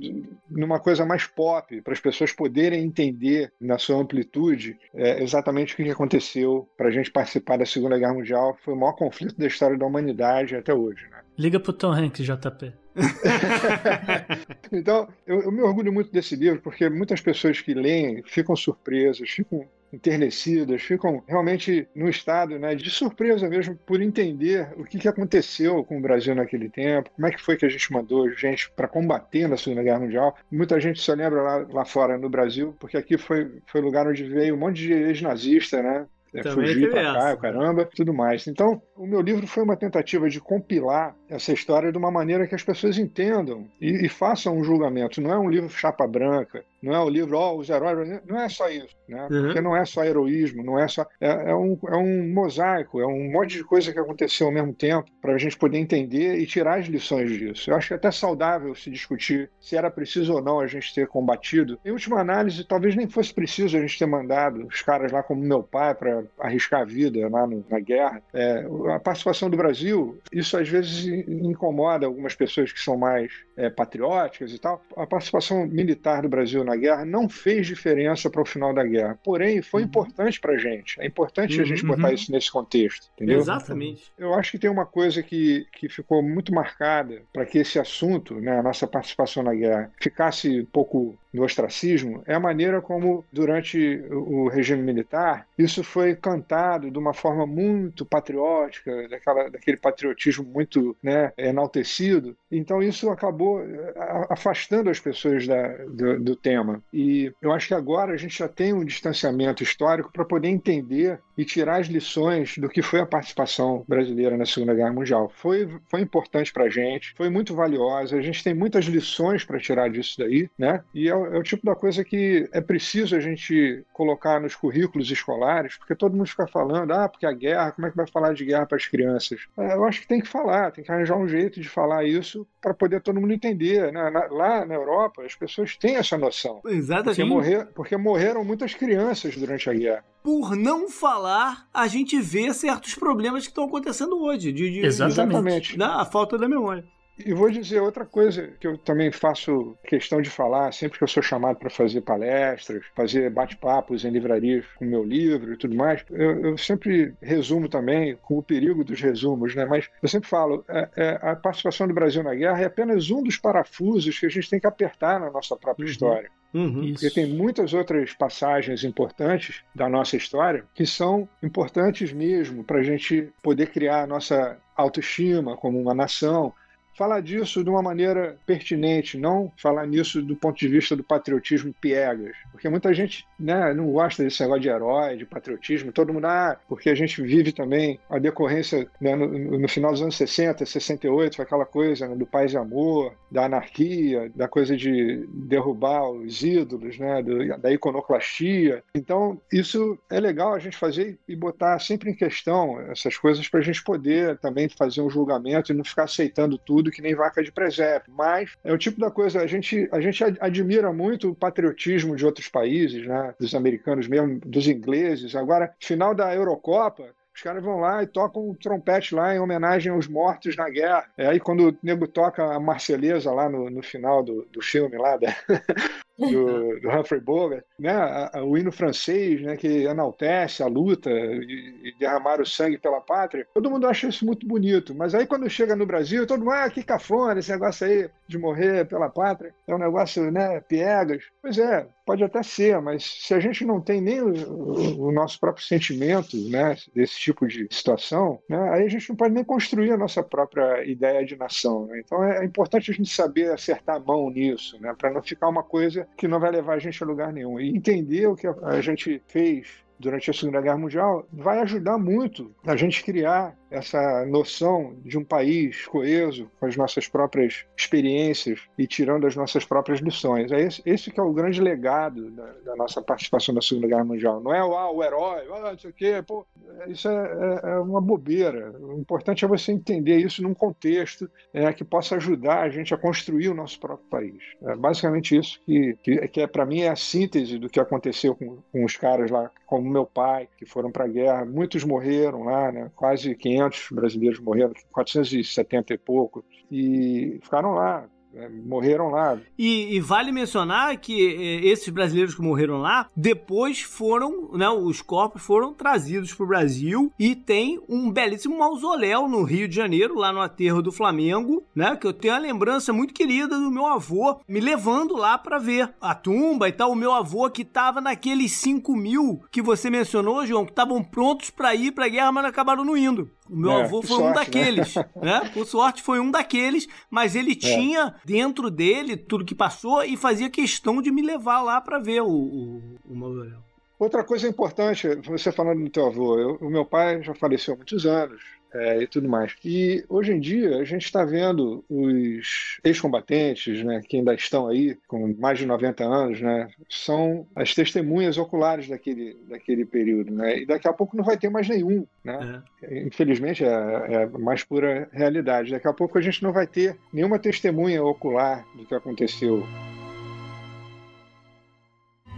numa coisa mais pop, para as pessoas poderem entender na sua amplitude é, exatamente o que aconteceu para a gente participar da Segunda Guerra Mundial. Foi o maior conflito da história da humanidade até hoje. Né? Liga pro Tom Hanks, JP. (laughs) então, eu, eu, me orgulho muito desse livro porque muitas pessoas que leem ficam surpresas, ficam enternecidas, ficam realmente no estado né, de surpresa mesmo por entender o que, que aconteceu com o Brasil naquele tempo, como é que foi que a gente mandou gente para combater na Segunda Guerra Mundial. Muita gente se lembra lá, lá fora no Brasil, porque aqui foi, foi lugar onde veio um monte de ex-nazista, né? É, fugir para cá, o caramba, tudo mais. Então, o meu livro foi uma tentativa de compilar essa história de uma maneira que as pessoas entendam e, e façam um julgamento. Não é um livro chapa branca, não é o livro, ó, oh, os heróis. Não é só isso, né? Uhum. Porque não é só heroísmo, não é só. É, é, um, é um mosaico, é um monte de coisa que aconteceu ao mesmo tempo para a gente poder entender e tirar as lições disso. Eu acho que é até saudável se discutir se era preciso ou não a gente ter combatido. Em última análise, talvez nem fosse preciso a gente ter mandado os caras lá como meu pai para arriscar a vida lá no, na guerra. É, a participação do Brasil, isso às vezes incomoda algumas pessoas que são mais é, patrióticas e tal. A participação militar do Brasil na guerra não fez diferença para o final da guerra. Porém, foi uhum. importante para a gente. É importante uhum, a gente botar uhum. isso nesse contexto, entendeu? Exatamente. Eu acho que tem uma coisa que, que ficou muito marcada para que esse assunto, né, a nossa participação na guerra, ficasse um pouco no ostracismo, é a maneira como, durante o regime militar, isso foi cantado de uma forma muito patriótica, daquela, daquele patriotismo muito né, enaltecido. Então, isso acabou eh, afastando as pessoas da, do, do tema. E eu acho que agora a gente já tem um distanciamento histórico para poder entender e tirar as lições do que foi a participação brasileira na Segunda Guerra Mundial. Foi, foi importante para a gente, foi muito valiosa, a gente tem muitas lições para tirar disso daí, né? E é, é, o tipo da coisa que é preciso a gente colocar nos currículos escolares, porque todo mundo fica falando, ah, porque a guerra, como é que vai falar de guerra para as crianças? É, eu acho que tem que falar, tem que arranjar um jeito de falar isso para poder todo mundo entender. Né? Lá na Europa, as pessoas têm essa noção. Exatamente. Porque, morrer, porque morreram muitas crianças durante a guerra por não falar, a gente vê certos problemas que estão acontecendo hoje. De, de, Exatamente. Da, a falta da memória. E vou dizer outra coisa que eu também faço questão de falar sempre que eu sou chamado para fazer palestras, fazer bate-papos em livrarias com meu livro e tudo mais. Eu, eu, sempre resumo também com o perigo dos resumos, né? Mas eu sempre falo, é, é, a participação do Brasil na guerra é apenas um dos parafusos que a gente tem que apertar na nossa própria uhum. história. Uhum, Porque tem muitas outras passagens importantes da nossa história que são importantes mesmo para a gente poder criar a nossa autoestima como uma nação, falar disso de uma maneira pertinente, não falar nisso do ponto de vista do patriotismo piegas. Porque muita gente né, não gosta desse negócio de herói, de patriotismo, todo mundo, ah, porque a gente vive também a decorrência né, no, no, final dos anos 60, 68, aquela coisa né, do paz e amor, da anarquia, da coisa de derrubar os ídolos, né, do, da iconoclastia. Então, isso é legal a gente fazer e botar sempre em questão essas coisas para a gente poder também fazer um julgamento e não ficar aceitando tudo tudo que nem vaca de presépio. Mas é o tipo da coisa, a gente, a gente admira muito o patriotismo de outros países, né? dos americanos mesmo, dos ingleses. Agora, final da Eurocopa, os caras vão lá e tocam um trompete lá em homenagem aos mortos na guerra. É aí quando o nego toca a Marselhesa lá no, no final do, do filme lá, da, (laughs) do, do, Humphrey Bogart, né? O hino francês, né? Que enaltece a luta e, e, derramar o sangue pela pátria. Todo mundo acha isso muito bonito, mas aí quando chega no Brasil, todo mundo, ah, que cafona esse negócio aí de morrer pela pátria. É um negócio, né? Piegas. Pois é, pode até ser, mas se a gente não tem nem o, o nosso próprio sentimento, né? Desse tipo de situação, né? Aí a gente não pode nem construir a nossa própria ideia de nação. Né? Então é, é importante a gente saber acertar a mão nisso, né? Para não ficar uma coisa que não vai levar a gente a lugar nenhum. E entender o que a gente fez durante a Segunda Guerra Mundial vai ajudar muito a gente criar essa noção de um país coeso, com as nossas próprias experiências e tirando as nossas próprias lições. É esse, esse que é o grande legado da, da, nossa participação na Segunda Guerra Mundial. Não é ah, o herói, ah, não sei o quê, pô, isso é, é, é, uma bobeira. O importante é você entender isso num contexto é, que possa ajudar a gente a construir o nosso próprio país. É basicamente isso que, que, que é, para mim, é a síntese do que aconteceu com, com os caras lá, como meu pai, que foram para a guerra. Muitos morreram lá, né? quase 500 500 brasileiros morreram, 470 e pouco, e ficaram lá é, morreram lá. E, e, vale mencionar que é, esses brasileiros que morreram lá, depois foram, né, os corpos foram trazidos para o Brasil e tem um belíssimo mausoléu no Rio de Janeiro, lá no aterro do Flamengo, né, que eu tenho a lembrança muito querida do meu avô me levando lá para ver a tumba e tal. O meu avô que estava naqueles 5 mil que você mencionou, João, que estavam prontos para ir para a guerra, mas acabaram não indo. O meu é, avô foi sorte, um né? daqueles, né? né? (laughs) Por sorte foi um daqueles, mas ele é. tinha dentro dele tudo que passou e fazia questão de me levar lá para ver o, o, o mausoléu. Outra coisa importante, você falando do teu avô, eu, o meu pai já faleceu há muitos anos, é, e tudo mais. E hoje em dia a gente está vendo os ex-combatentes, né, que ainda estão aí com mais de 90 anos, né, são as testemunhas oculares daquele, daquele período, né, e daqui a pouco não vai ter mais nenhum, né. É. Infelizmente é, é a mais pura realidade. Daqui a pouco a gente não vai ter nenhuma testemunha ocular do que aconteceu.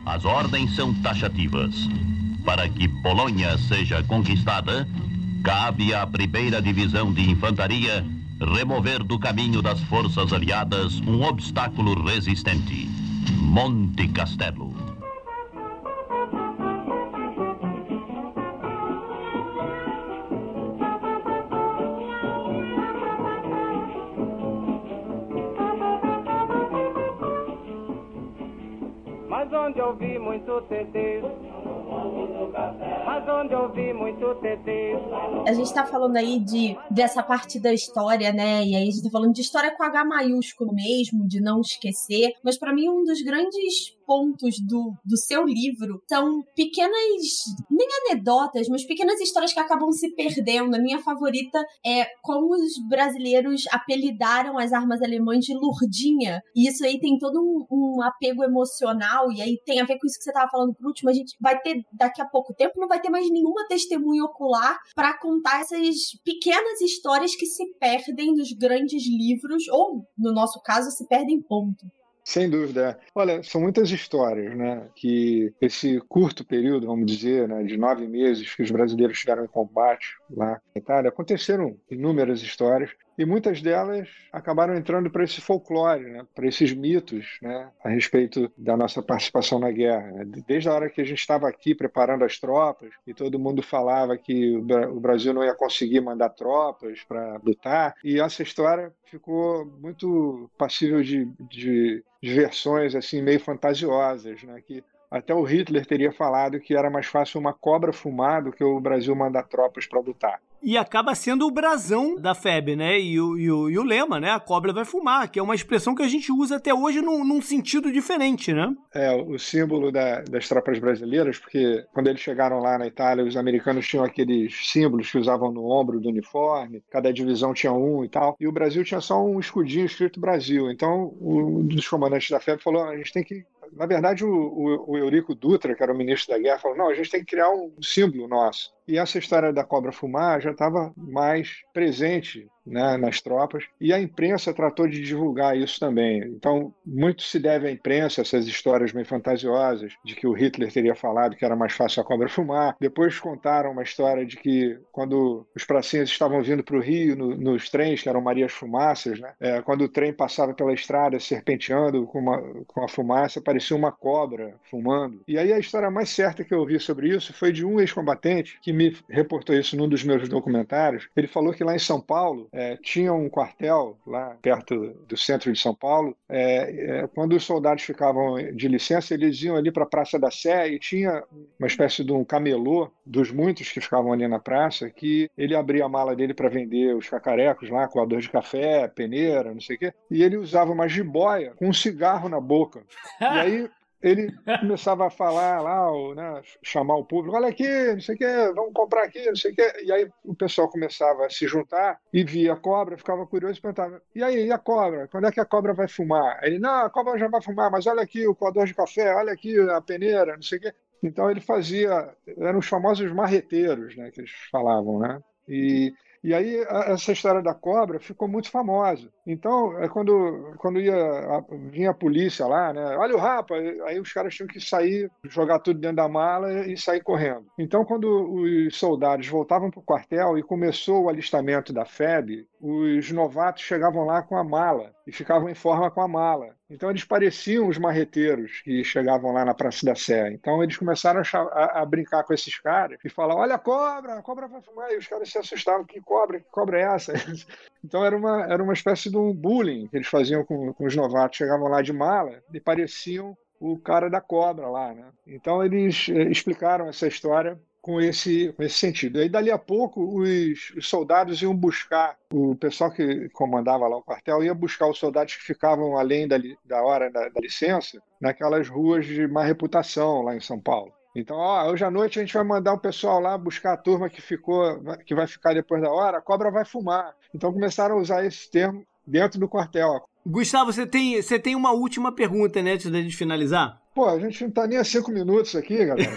As ordens são taxativas. Para que Polônia seja conquistada, Cabe à primeira divisão de infantaria remover do caminho das forças aliadas um obstáculo resistente: Monte Castelo. Mas onde eu vi muito TT A gente tá falando aí de dessa parte da história, né? E aí a gente tá falando de história com H maiúsculo mesmo, de não esquecer. Mas para mim, um dos grandes pontos do, do seu livro são pequenas, nem anedotas, mas pequenas histórias que acabam se perdendo. A minha favorita é como os brasileiros apelidaram as armas alemãs de Lurdinha. E isso aí tem todo um, um apego emocional, e aí tem a ver com isso que você tava falando por último. A gente vai ter, daqui a pouco tempo, não vai ter mais nenhuma testemunha ocular para contar essas pequenas histórias que se perdem nos grandes livros, ou, no nosso caso, se perdem ponto. Sem dúvida. Olha, são muitas histórias, né? Que esse curto período, vamos dizer, né, de nove meses que os brasileiros estiveram em combate lá na Itália, aconteceram inúmeras histórias e muitas delas acabaram entrando para esse folclore, né? para esses mitos né? a respeito da nossa participação na guerra. Né? Desde a hora que a gente estava aqui preparando as tropas e todo mundo falava que o Brasil não ia conseguir mandar tropas para lutar, e essa história ficou muito passível de, de, de versões assim meio fantasiosas, né? que até o Hitler teria falado que era mais fácil uma cobra fumar do que o Brasil mandar tropas para lutar. E acaba sendo o brasão da FEB, né? E o, e, o, e o lema, né? A cobra vai fumar, que é uma expressão que a gente usa até hoje num, num sentido diferente, né? É, o símbolo da, das tropas brasileiras, porque quando eles chegaram lá na Itália, os americanos tinham aqueles símbolos que usavam no ombro do uniforme, cada divisão tinha um e tal, e o Brasil tinha só um escudinho escrito Brasil. Então, um dos comandantes da FEB falou: a gente tem que na verdade, o, o, Eurico Dutra, que era o ministro da guerra, falou: não, a gente tem que criar um símbolo nosso. E essa história da cobra fumar já estava mais presente né, nas tropas, e a imprensa tratou de divulgar isso também. Então, muito se deve à imprensa, essas histórias meio fantasiosas, de que o Hitler teria falado que era mais fácil a cobra fumar. Depois contaram uma história de que, quando os pracinhas estavam vindo para o Rio, no, nos trens, que eram Marias Fumaças, né, é, quando o trem passava pela estrada serpenteando com, uma, com a fumaça, parecia uma cobra fumando. E aí a história mais certa que eu ouvi sobre isso foi de um ex-combatente que me reportou isso num dos meus documentários. Ele falou que lá em São Paulo, é, tinha um quartel lá perto do centro de São Paulo. É, é, quando os soldados ficavam de licença, eles iam ali para a Praça da Sé e tinha uma espécie de um camelô dos muitos que ficavam ali na praça, que ele abria a mala dele para vender os cacarecos lá, coador de café, peneira, não sei o quê, e ele usava uma jiboia com um cigarro na boca. E aí ele começava a falar lá, né, chamar o público, olha aqui, não sei o que, vamos comprar aqui, não sei o que. E aí o pessoal começava a se juntar e via a cobra, ficava curioso e perguntava, e aí, e a cobra? Quando é que a cobra vai fumar? Ele, não, a cobra já vai fumar, mas olha aqui o coador de café, olha aqui a peneira, não sei o que. Então ele fazia, eram os famosos marreteiros, né, que eles falavam, né? E e aí essa história da cobra ficou muito famosa. Então, é quando, quando ia, vinha a polícia lá, né? Olha o rapa, aí os caras tinham que sair, jogar tudo dentro da mala e sair correndo. Então, quando os soldados voltavam para o quartel e começou o alistamento da FEB, os novatos chegavam lá com a mala e ficavam em forma com a mala. Então eles pareciam os marreteiros que chegavam lá na Praça da Sé. Então eles começaram a, a, a, brincar com esses caras e falar: olha a cobra, a cobra vai fumar. E os caras se assustavam: que cobra, que cobra é essa? (laughs) Então era uma, era uma espécie de um bullying que eles faziam com, com os novatos. Chegavam lá de mala e pareciam o cara da cobra lá. Né? Então eles eh, explicaram essa história com esse, com esse sentido. Aí, dali a pouco, os, os, soldados iam buscar, o pessoal que comandava lá o quartel ia buscar os soldados que ficavam além da, da hora da, da licença, naquelas ruas de má reputação lá em São Paulo. Então, ó, hoje à noite a gente vai mandar o pessoal lá buscar a turma que ficou, que vai ficar depois da hora, a cobra vai fumar. Então começaram a usar esse termo dentro do quartel. Gustavo, você tem, você tem uma última pergunta, né, antes da gente finalizar? Pô, a gente não tá nem a cinco minutos aqui, galera.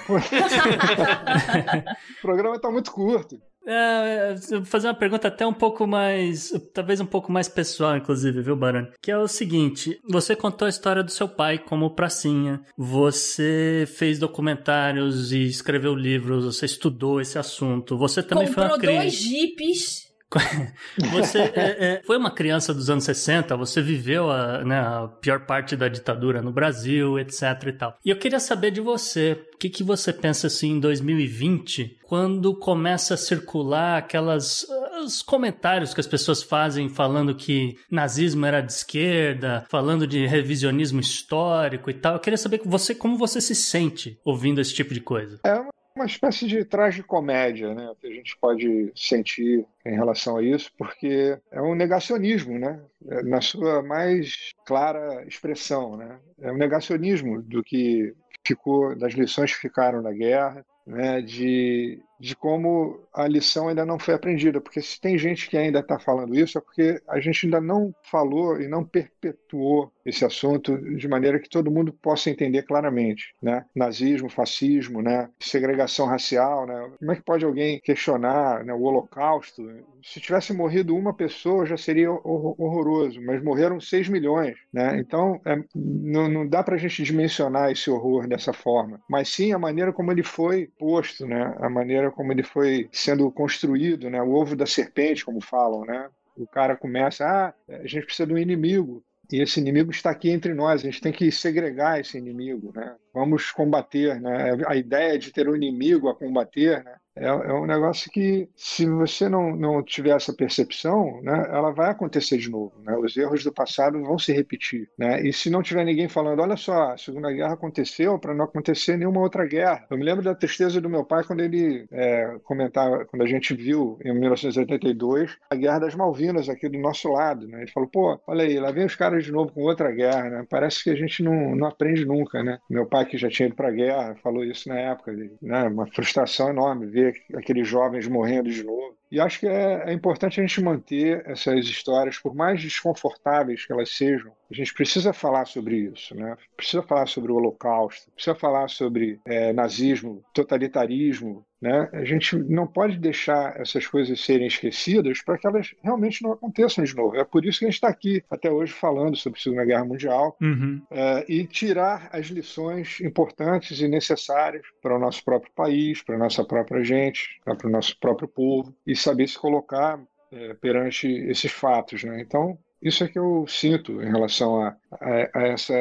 o programa tá muito curto. É, vou fazer uma pergunta até um pouco mais, talvez um pouco mais pessoal, inclusive, viu, Barani? Que é o seguinte: você contou a história do seu pai como pracinha, você fez documentários e escreveu livros, você estudou esse assunto, você também Comprou foi uma criança. dois jipes. (laughs) Você é, é, foi uma criança dos anos 60, você viveu a, né, a, pior parte da ditadura no Brasil, etc e tal. E eu queria saber de você, o que, que você pensa assim em 2020, quando começa a circular aquelas os comentários que as pessoas fazem falando que nazismo era de esquerda, falando de revisionismo histórico e tal. Eu queria saber você, como você se sente ouvindo esse tipo de coisa. É uma espécie de tragicomédia, né, que a gente pode sentir em relação a isso, porque é um negacionismo, né, é, na sua mais clara expressão, né, é um negacionismo do que ficou, das lições que ficaram da guerra, né, de de como a lição ainda não foi aprendida, porque se tem gente que ainda está falando isso é porque a gente ainda não falou e não perpetuou esse assunto de maneira que todo mundo possa entender claramente, né? Nazismo, fascismo, né? Segregação racial, né? Como é que pode alguém questionar né, o Holocausto? Se tivesse morrido uma pessoa já seria horroroso, mas morreram 6 milhões, né? Então é, não, não dá para a gente dimensionar esse horror dessa forma, mas sim a maneira como ele foi posto, né? A maneira como ele foi sendo construído, né? O ovo da serpente, como falam, né? O cara começa, ah, a gente precisa de um inimigo. E esse inimigo está aqui entre nós, a gente tem que segregar esse inimigo, né? Vamos combater, né? A ideia de ter um inimigo a combater, né? É, é, um negócio que, se você não, não tiver essa percepção, né, ela vai acontecer de novo. Né? Os erros do passado vão se repetir. Né? E se não tiver ninguém falando, olha só, a Segunda Guerra aconteceu para não acontecer nenhuma outra guerra. Eu me lembro da tristeza do meu pai quando ele é, comentava, quando a gente viu em 1982 a Guerra das Malvinas aqui do nosso lado. Né? Ele falou, pô, olha aí, lá vem os caras de novo com outra guerra. Né? Parece que a gente não, não aprende nunca. Né? Meu pai, que já tinha ido para a guerra, falou isso na época. Né? Uma frustração enorme ver ver aqueles jovens morrendo de novo. E acho que é, é importante a gente manter essas histórias, por mais desconfortáveis que elas sejam, a gente precisa falar sobre isso, né? Precisa falar sobre o Holocausto, precisa falar sobre é, nazismo, totalitarismo, né? A gente não pode deixar essas coisas serem esquecidas para que elas realmente não aconteçam de novo. É por isso que a gente está aqui até hoje falando sobre a Segunda Guerra Mundial Uhum. é, e tirar as lições importantes e necessárias para o nosso próprio país, para a nossa própria gente, né, para o nosso próprio povo e saber se colocar é, perante esses fatos. Né? Então, isso é que eu sinto em relação a, a- a essa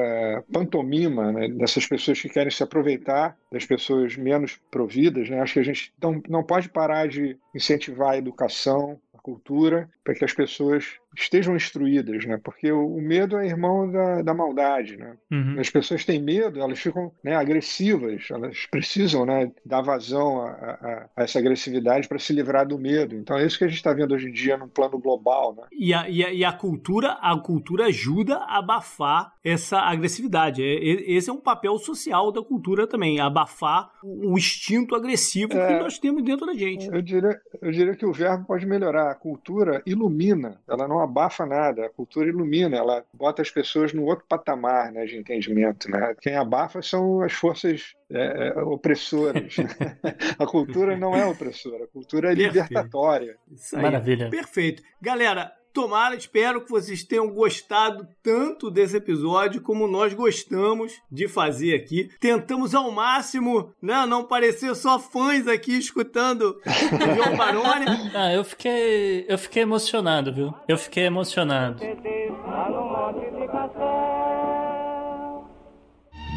pantomima né, dessas pessoas que querem se aproveitar das pessoas menos providas. Né? Acho que a gente não, não pode parar de incentivar a educação, a cultura, para que as pessoas estejam instruídas, né? porque o, medo é irmão da, da maldade. Né? Uhum. As pessoas têm medo, elas ficam né, agressivas, elas precisam né, dar vazão a, a- a essa agressividade para se livrar do medo. Então é isso que a gente está vendo hoje em dia num plano global. Né? E a, e, a, e a cultura, a cultura ajuda a abafar essa agressividade. É- esse é um papel social da cultura também, abafar o, instinto agressivo que É. nós temos dentro da gente. Eu diria, eu diria que o verbo pode melhorar. A cultura ilumina, ela não abafa nada. A cultura ilumina, ela bota as pessoas no outro patamar né, de entendimento. Né? Quem abafa são as forças é, é, opressoras. (laughs) A cultura não é opressora, a cultura é Perfeito. libertatória. Isso aí. Maravilha. Perfeito. Galera, tomara, espero que vocês tenham gostado tanto desse episódio como nós gostamos de fazer aqui. Tentamos ao máximo, né, não parecer só fãs aqui escutando o João Baroni. (laughs) Ah, eu fiquei. Eu fiquei emocionado, viu? Eu fiquei emocionado.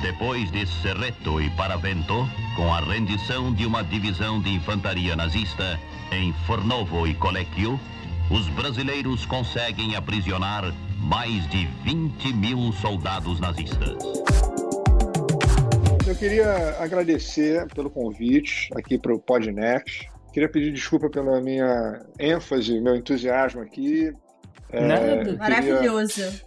Depois de Cerreto e Paravento, com a rendição de uma divisão de infantaria nazista em Fornovo e Colecchio, os brasileiros conseguem aprisionar mais de 20 mil soldados nazistas. Eu queria agradecer pelo convite aqui para o Podnext. Queria pedir desculpa pela minha ênfase, meu entusiasmo aqui. É, Nada. queria- Maravilhoso.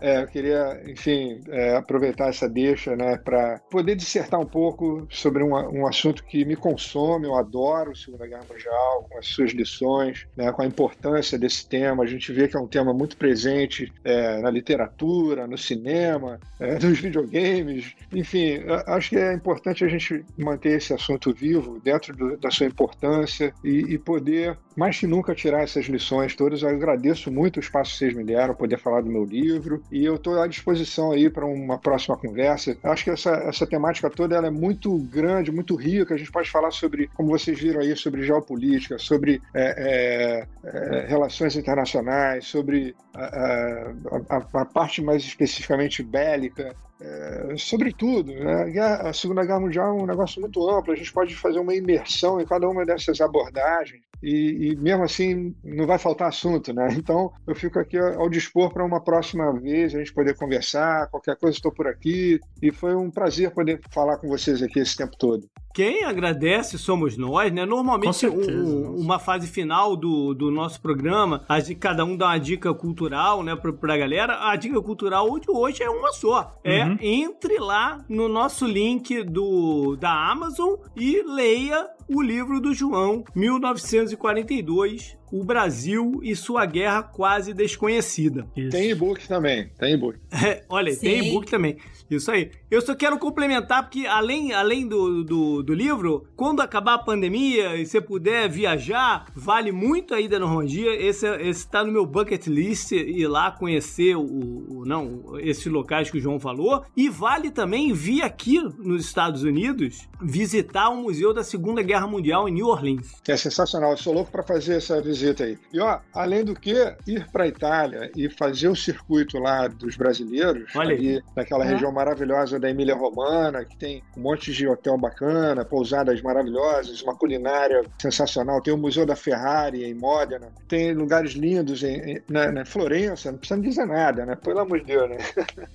É, eu queria, enfim, é, aproveitar essa deixa, né, para poder dissertar um pouco sobre um, um assunto que me consome. Eu adoro a Segunda Guerra Mundial, com as suas lições, né, com a importância desse tema. A gente vê que é um tema muito presente é, na literatura, no cinema, é, (laughs) nos videogames. Enfim, acho que é importante a gente manter esse assunto vivo dentro do- da sua importância e, e poder, mais que nunca, tirar essas lições todas. Eu agradeço muito o espaço que vocês me deram, poder falar do meu livro e eu estou à disposição aí para uma próxima conversa. Acho que essa, essa temática toda ela é muito grande, muito rica. A gente pode falar sobre, como vocês viram aí, sobre geopolítica, sobre é, é, é, relações internacionais, sobre a- a- a parte mais especificamente bélica, é, sobre tudo. Né? A A Segunda Guerra Mundial é um negócio muito amplo, a gente pode fazer uma imersão em cada uma dessas abordagens. E, e mesmo assim não vai faltar assunto, né? (laughs) Então eu fico aqui ao dispor para uma próxima vez a gente poder conversar. Qualquer coisa estou por aqui e foi um prazer poder falar com vocês aqui esse tempo todo. Quem agradece somos nós, né? Normalmente, certeza, um- uma fase final do, do nosso programa, a gente- cada um dá uma dica cultural, né, pra, pra galera. A dica cultural de hoje é uma só. É Uhum. entre lá no nosso link do, da Amazon e leia o livro do João, 1942, O Brasil e sua Guerra Quase Desconhecida. Isso. Tem e-book também, tem e-book. É, (laughs) olha, tem Sim. e-book também. Isso aí. Eu só quero complementar, porque além, além do, do, do livro, quando acabar a pandemia e você puder viajar, vale muito a ida na Normandia. Esse, esse tá no meu bucket list, ir lá conhecer o, o- não, esses locais que o João falou. E vale também vir aqui nos Estados Unidos visitar o Museu da Segunda Guerra Mundial em New Orleans. É sensacional, eu sou louco para fazer essa visita aí. E ó, além do que, ir para a Itália e fazer o circuito lá dos brasileiros, ali naquela região maravilhosa da Emília Romana, que tem um monte de hotel bacana, pousadas maravilhosas, uma culinária sensacional. Tem o Museu da Ferrari em Módena, tem lugares lindos em, em- na, na Florença, não precisa dizer nada, né? Pelo amor de Deus, né? (laughs)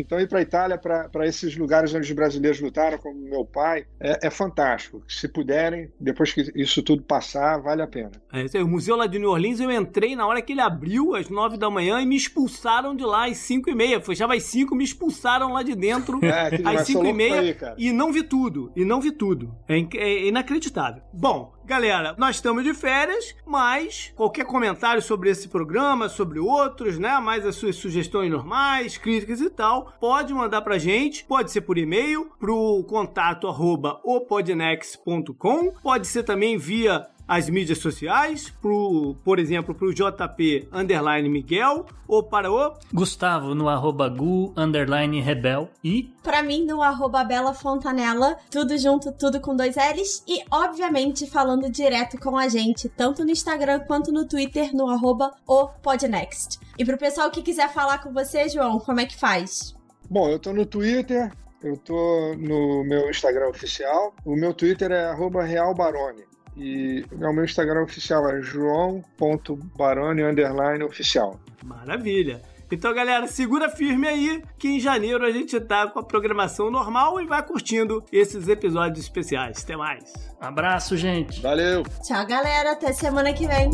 Então, ir para a Itália, para esses lugares onde os brasileiros lutaram, como meu pai, é, é fantástico. Se puderem, depois que isso tudo passar, vale a pena. É, o museu lá de New Orleans, eu entrei na hora que ele abriu, às nove da manhã, e me expulsaram de lá às cinco e meia. Fechava às cinco, me expulsaram lá de dentro (laughs) É, às sou cinco e louco pra meia e não vi tudo. E não vi tudo. É, é inacreditável. Bom, galera, nós estamos de férias, mas qualquer comentário sobre esse programa, sobre outros, né? Mais as suas sugestões normais, críticas e tal, pode mandar pra gente. Pode ser por e-mail, pro contato arroba opodnex.com. Pode ser também via as mídias sociais, pro, por exemplo, para o JP underline Miguel ou para o Gustavo no arroba gu underline rebel e para mim no arroba Bela Fontanella, tudo junto, tudo com dois L's e obviamente falando direto com a gente, tanto no Instagram quanto no Twitter no arroba o Podnext. E pro pessoal que quiser falar com você, João, como é que faz? Bom, eu tô no Twitter, eu tô no meu Instagram oficial. O meu Twitter é realbarone. E o meu Instagram oficial é joão.barone oficial. Maravilha. Então, galera, segura firme aí que em janeiro a gente tá com a programação normal e vai curtindo esses episódios especiais. Até mais. Abraço, gente. Valeu. Tchau, galera. Até semana que vem.